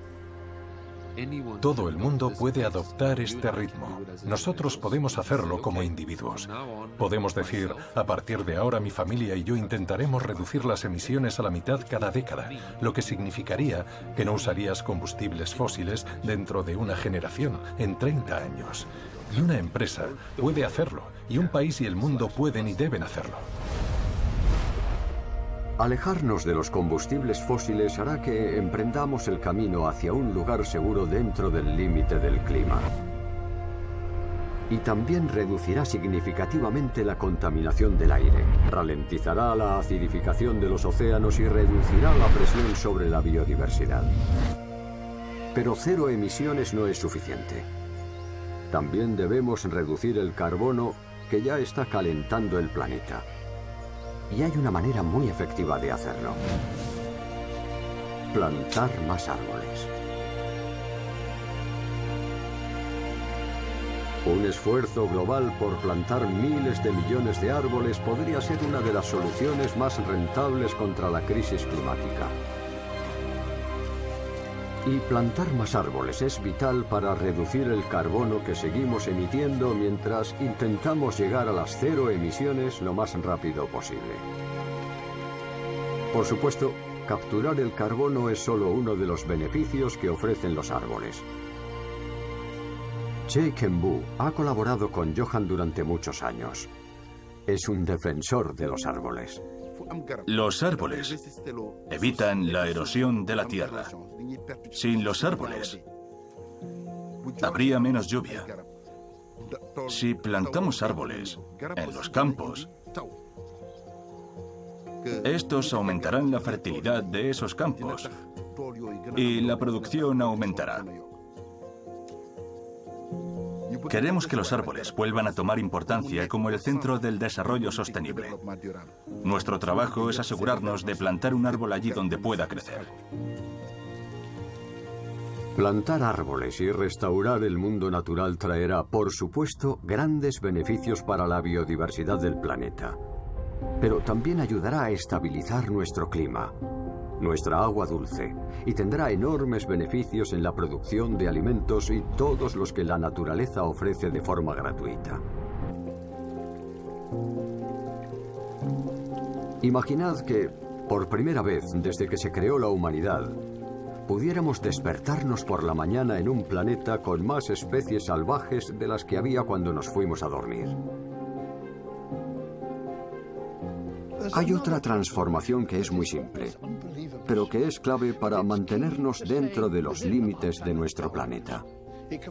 Todo el mundo puede adoptar este ritmo. Nosotros podemos hacerlo como individuos. Podemos decir, a partir de ahora mi familia y yo intentaremos reducir las emisiones a la mitad cada década, lo que significaría que no usarías combustibles fósiles dentro de una generación, en 30 años. Y una empresa puede hacerlo, y un país y el mundo pueden y deben hacerlo. Alejarnos de los combustibles fósiles hará que emprendamos el camino hacia un lugar seguro dentro del límite del clima. Y también reducirá significativamente la contaminación del aire, ralentizará la acidificación de los océanos y reducirá la presión sobre la biodiversidad. Pero cero emisiones no es suficiente. También debemos reducir el carbono que ya está calentando el planeta. Y hay una manera muy efectiva de hacerlo. Plantar más árboles. Un esfuerzo global por plantar miles de millones de árboles podría ser una de las soluciones más rentables contra la crisis climática. Y plantar más árboles es vital para reducir el carbono que seguimos emitiendo mientras intentamos llegar a las cero emisiones lo más rápido posible. Por supuesto, capturar el carbono es solo uno de los beneficios que ofrecen los árboles. Che Kenbu ha colaborado con Johan durante muchos años. Es un defensor de los árboles. Los árboles evitan la erosión de la tierra. Sin los árboles, habría menos lluvia. Si plantamos árboles en los campos, estos aumentarán la fertilidad de esos campos y la producción aumentará. Queremos que los árboles vuelvan a tomar importancia como el centro del desarrollo sostenible. Nuestro trabajo es asegurarnos de plantar un árbol allí donde pueda crecer. Plantar árboles y restaurar el mundo natural traerá, por supuesto, grandes beneficios para la biodiversidad del planeta. Pero también ayudará a estabilizar nuestro clima, nuestra agua dulce, y tendrá enormes beneficios en la producción de alimentos y todos los que la naturaleza ofrece de forma gratuita. Imaginad que, por primera vez desde que se creó la humanidad, pudiéramos despertarnos por la mañana en un planeta con más especies salvajes de las que había cuando nos fuimos a dormir. Hay otra transformación que es muy simple, pero que es clave para mantenernos dentro de los límites de nuestro planeta.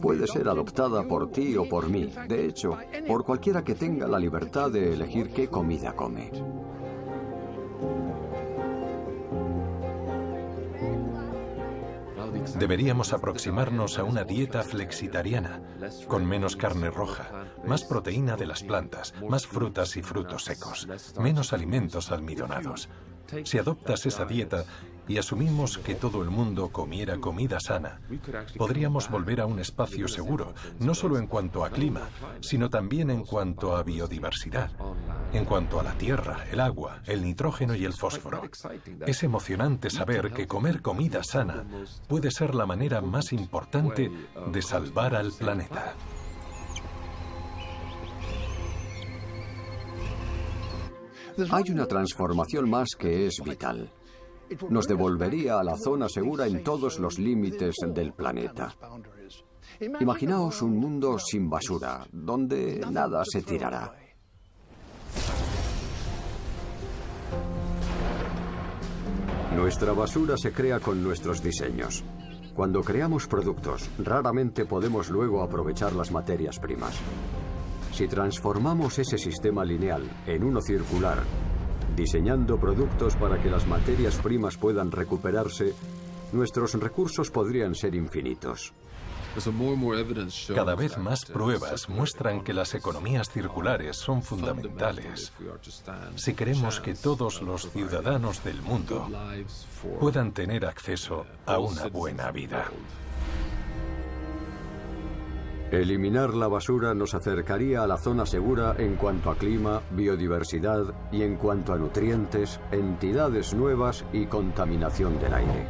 Puede ser adoptada por ti o por mí, de hecho, por cualquiera que tenga la libertad de elegir qué comida come. Deberíamos aproximarnos a una dieta flexitariana, con menos carne roja, más proteína de las plantas, más frutas y frutos secos, menos alimentos almidonados. Si adoptas esa dieta, y asumimos que todo el mundo comiera comida sana, podríamos volver a un espacio seguro, no solo en cuanto a clima, sino también en cuanto a biodiversidad, en cuanto a la tierra, el agua, el nitrógeno y el fósforo. Es emocionante saber que comer comida sana puede ser la manera más importante de salvar al planeta. Hay una transformación más que es vital nos devolvería a la zona segura en todos los límites del planeta. Imaginaos un mundo sin basura, donde nada se tirará. Nuestra basura se crea con nuestros diseños. Cuando creamos productos, raramente podemos luego aprovechar las materias primas. Si transformamos ese sistema lineal en uno circular, Diseñando productos para que las materias primas puedan recuperarse, nuestros recursos podrían ser infinitos. Cada vez más pruebas muestran que las economías circulares son fundamentales si queremos que todos los ciudadanos del mundo puedan tener acceso a una buena vida. Eliminar la basura nos acercaría a la zona segura en cuanto a clima, biodiversidad y en cuanto a nutrientes, entidades nuevas y contaminación del aire.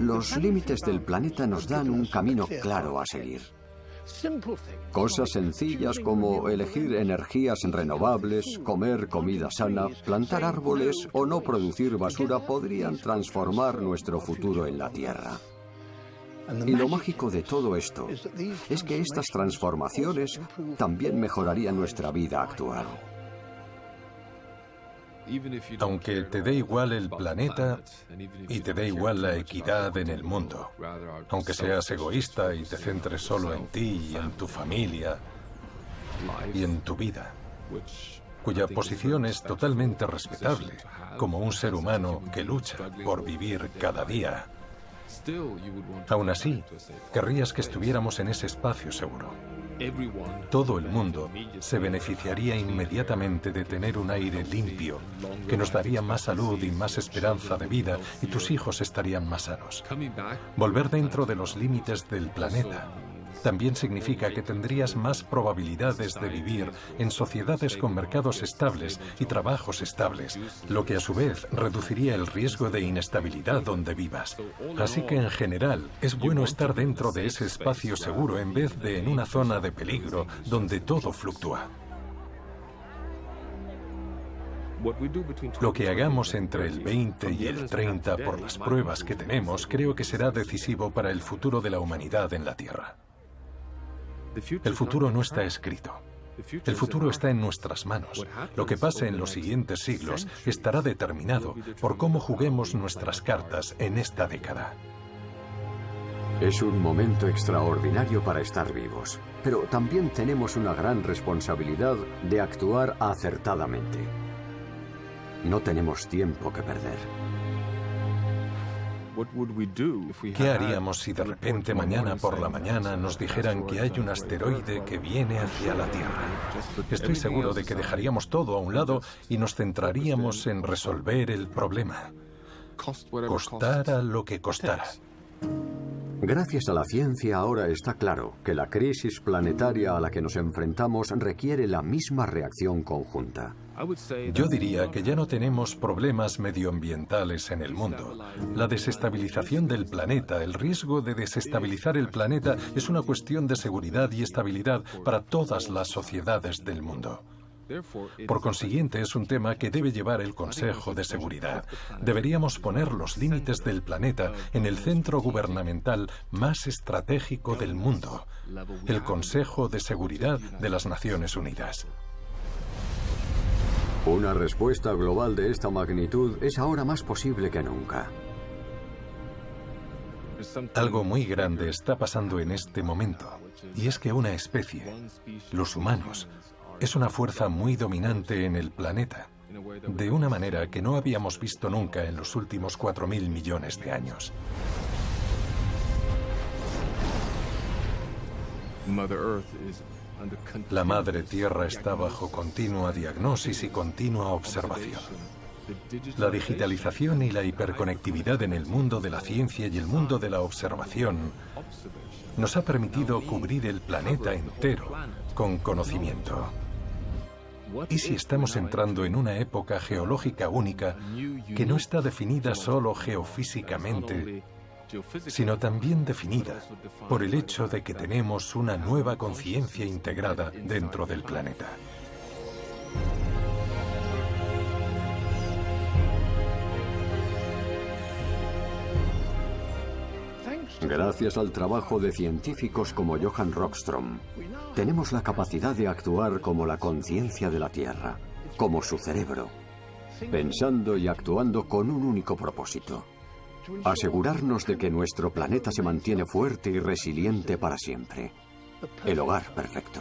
Los límites del planeta nos dan un camino claro a seguir. Cosas sencillas como elegir energías renovables, comer comida sana, plantar árboles o no producir basura podrían transformar nuestro futuro en la Tierra. Y lo mágico de todo esto es que estas transformaciones también mejorarían nuestra vida actual. Aunque te dé igual el planeta y te dé igual la equidad en el mundo, aunque seas egoísta y te centres solo en ti y en tu familia y en tu vida, cuya posición es totalmente respetable como un ser humano que lucha por vivir cada día Aún así, querrías que estuviéramos en ese espacio seguro. Todo el mundo se beneficiaría inmediatamente de tener un aire limpio, que nos daría más salud y más esperanza de vida, y tus hijos estarían más sanos. Volver dentro de los límites del planeta también significa que tendrías más probabilidades de vivir en sociedades con mercados estables y trabajos estables, lo que a su vez reduciría el riesgo de inestabilidad donde vivas. Así que en general es bueno estar dentro de ese espacio seguro en vez de en una zona de peligro donde todo fluctúa. Lo que hagamos entre el 20 y el 30 por las pruebas que tenemos creo que será decisivo para el futuro de la humanidad en la Tierra. El futuro no está escrito. El futuro está en nuestras manos. Lo que pase en los siguientes siglos estará determinado por cómo juguemos nuestras cartas en esta década. Es un momento extraordinario para estar vivos, pero también tenemos una gran responsabilidad de actuar acertadamente. No tenemos tiempo que perder. ¿Qué haríamos si de repente mañana por la mañana nos dijeran que hay un asteroide que viene hacia la Tierra? Estoy seguro de que dejaríamos todo a un lado y nos centraríamos en resolver el problema. Costara lo que costara. Gracias a la ciencia ahora está claro que la crisis planetaria a la que nos enfrentamos requiere la misma reacción conjunta. Yo diría que ya no tenemos problemas medioambientales en el mundo. La desestabilización del planeta, el riesgo de desestabilizar el planeta es una cuestión de seguridad y estabilidad para todas las sociedades del mundo. Por consiguiente, es un tema que debe llevar el Consejo de Seguridad. Deberíamos poner los límites del planeta en el centro gubernamental más estratégico del mundo, el Consejo de Seguridad de las Naciones Unidas. Una respuesta global de esta magnitud es ahora más posible que nunca. Algo muy grande está pasando en este momento, y es que una especie, los humanos, es una fuerza muy dominante en el planeta, de una manera que no habíamos visto nunca en los últimos 4.000 millones de años. La Madre Tierra está bajo continua diagnosis y continua observación. La digitalización y la hiperconectividad en el mundo de la ciencia y el mundo de la observación nos ha permitido cubrir el planeta entero con conocimiento. ¿Y si estamos entrando en una época geológica única que no está definida solo geofísicamente, sino también definida por el hecho de que tenemos una nueva conciencia integrada dentro del planeta? Gracias al trabajo de científicos como Johann Rockström, tenemos la capacidad de actuar como la conciencia de la Tierra, como su cerebro, pensando y actuando con un único propósito, asegurarnos de que nuestro planeta se mantiene fuerte y resiliente para siempre, el hogar perfecto.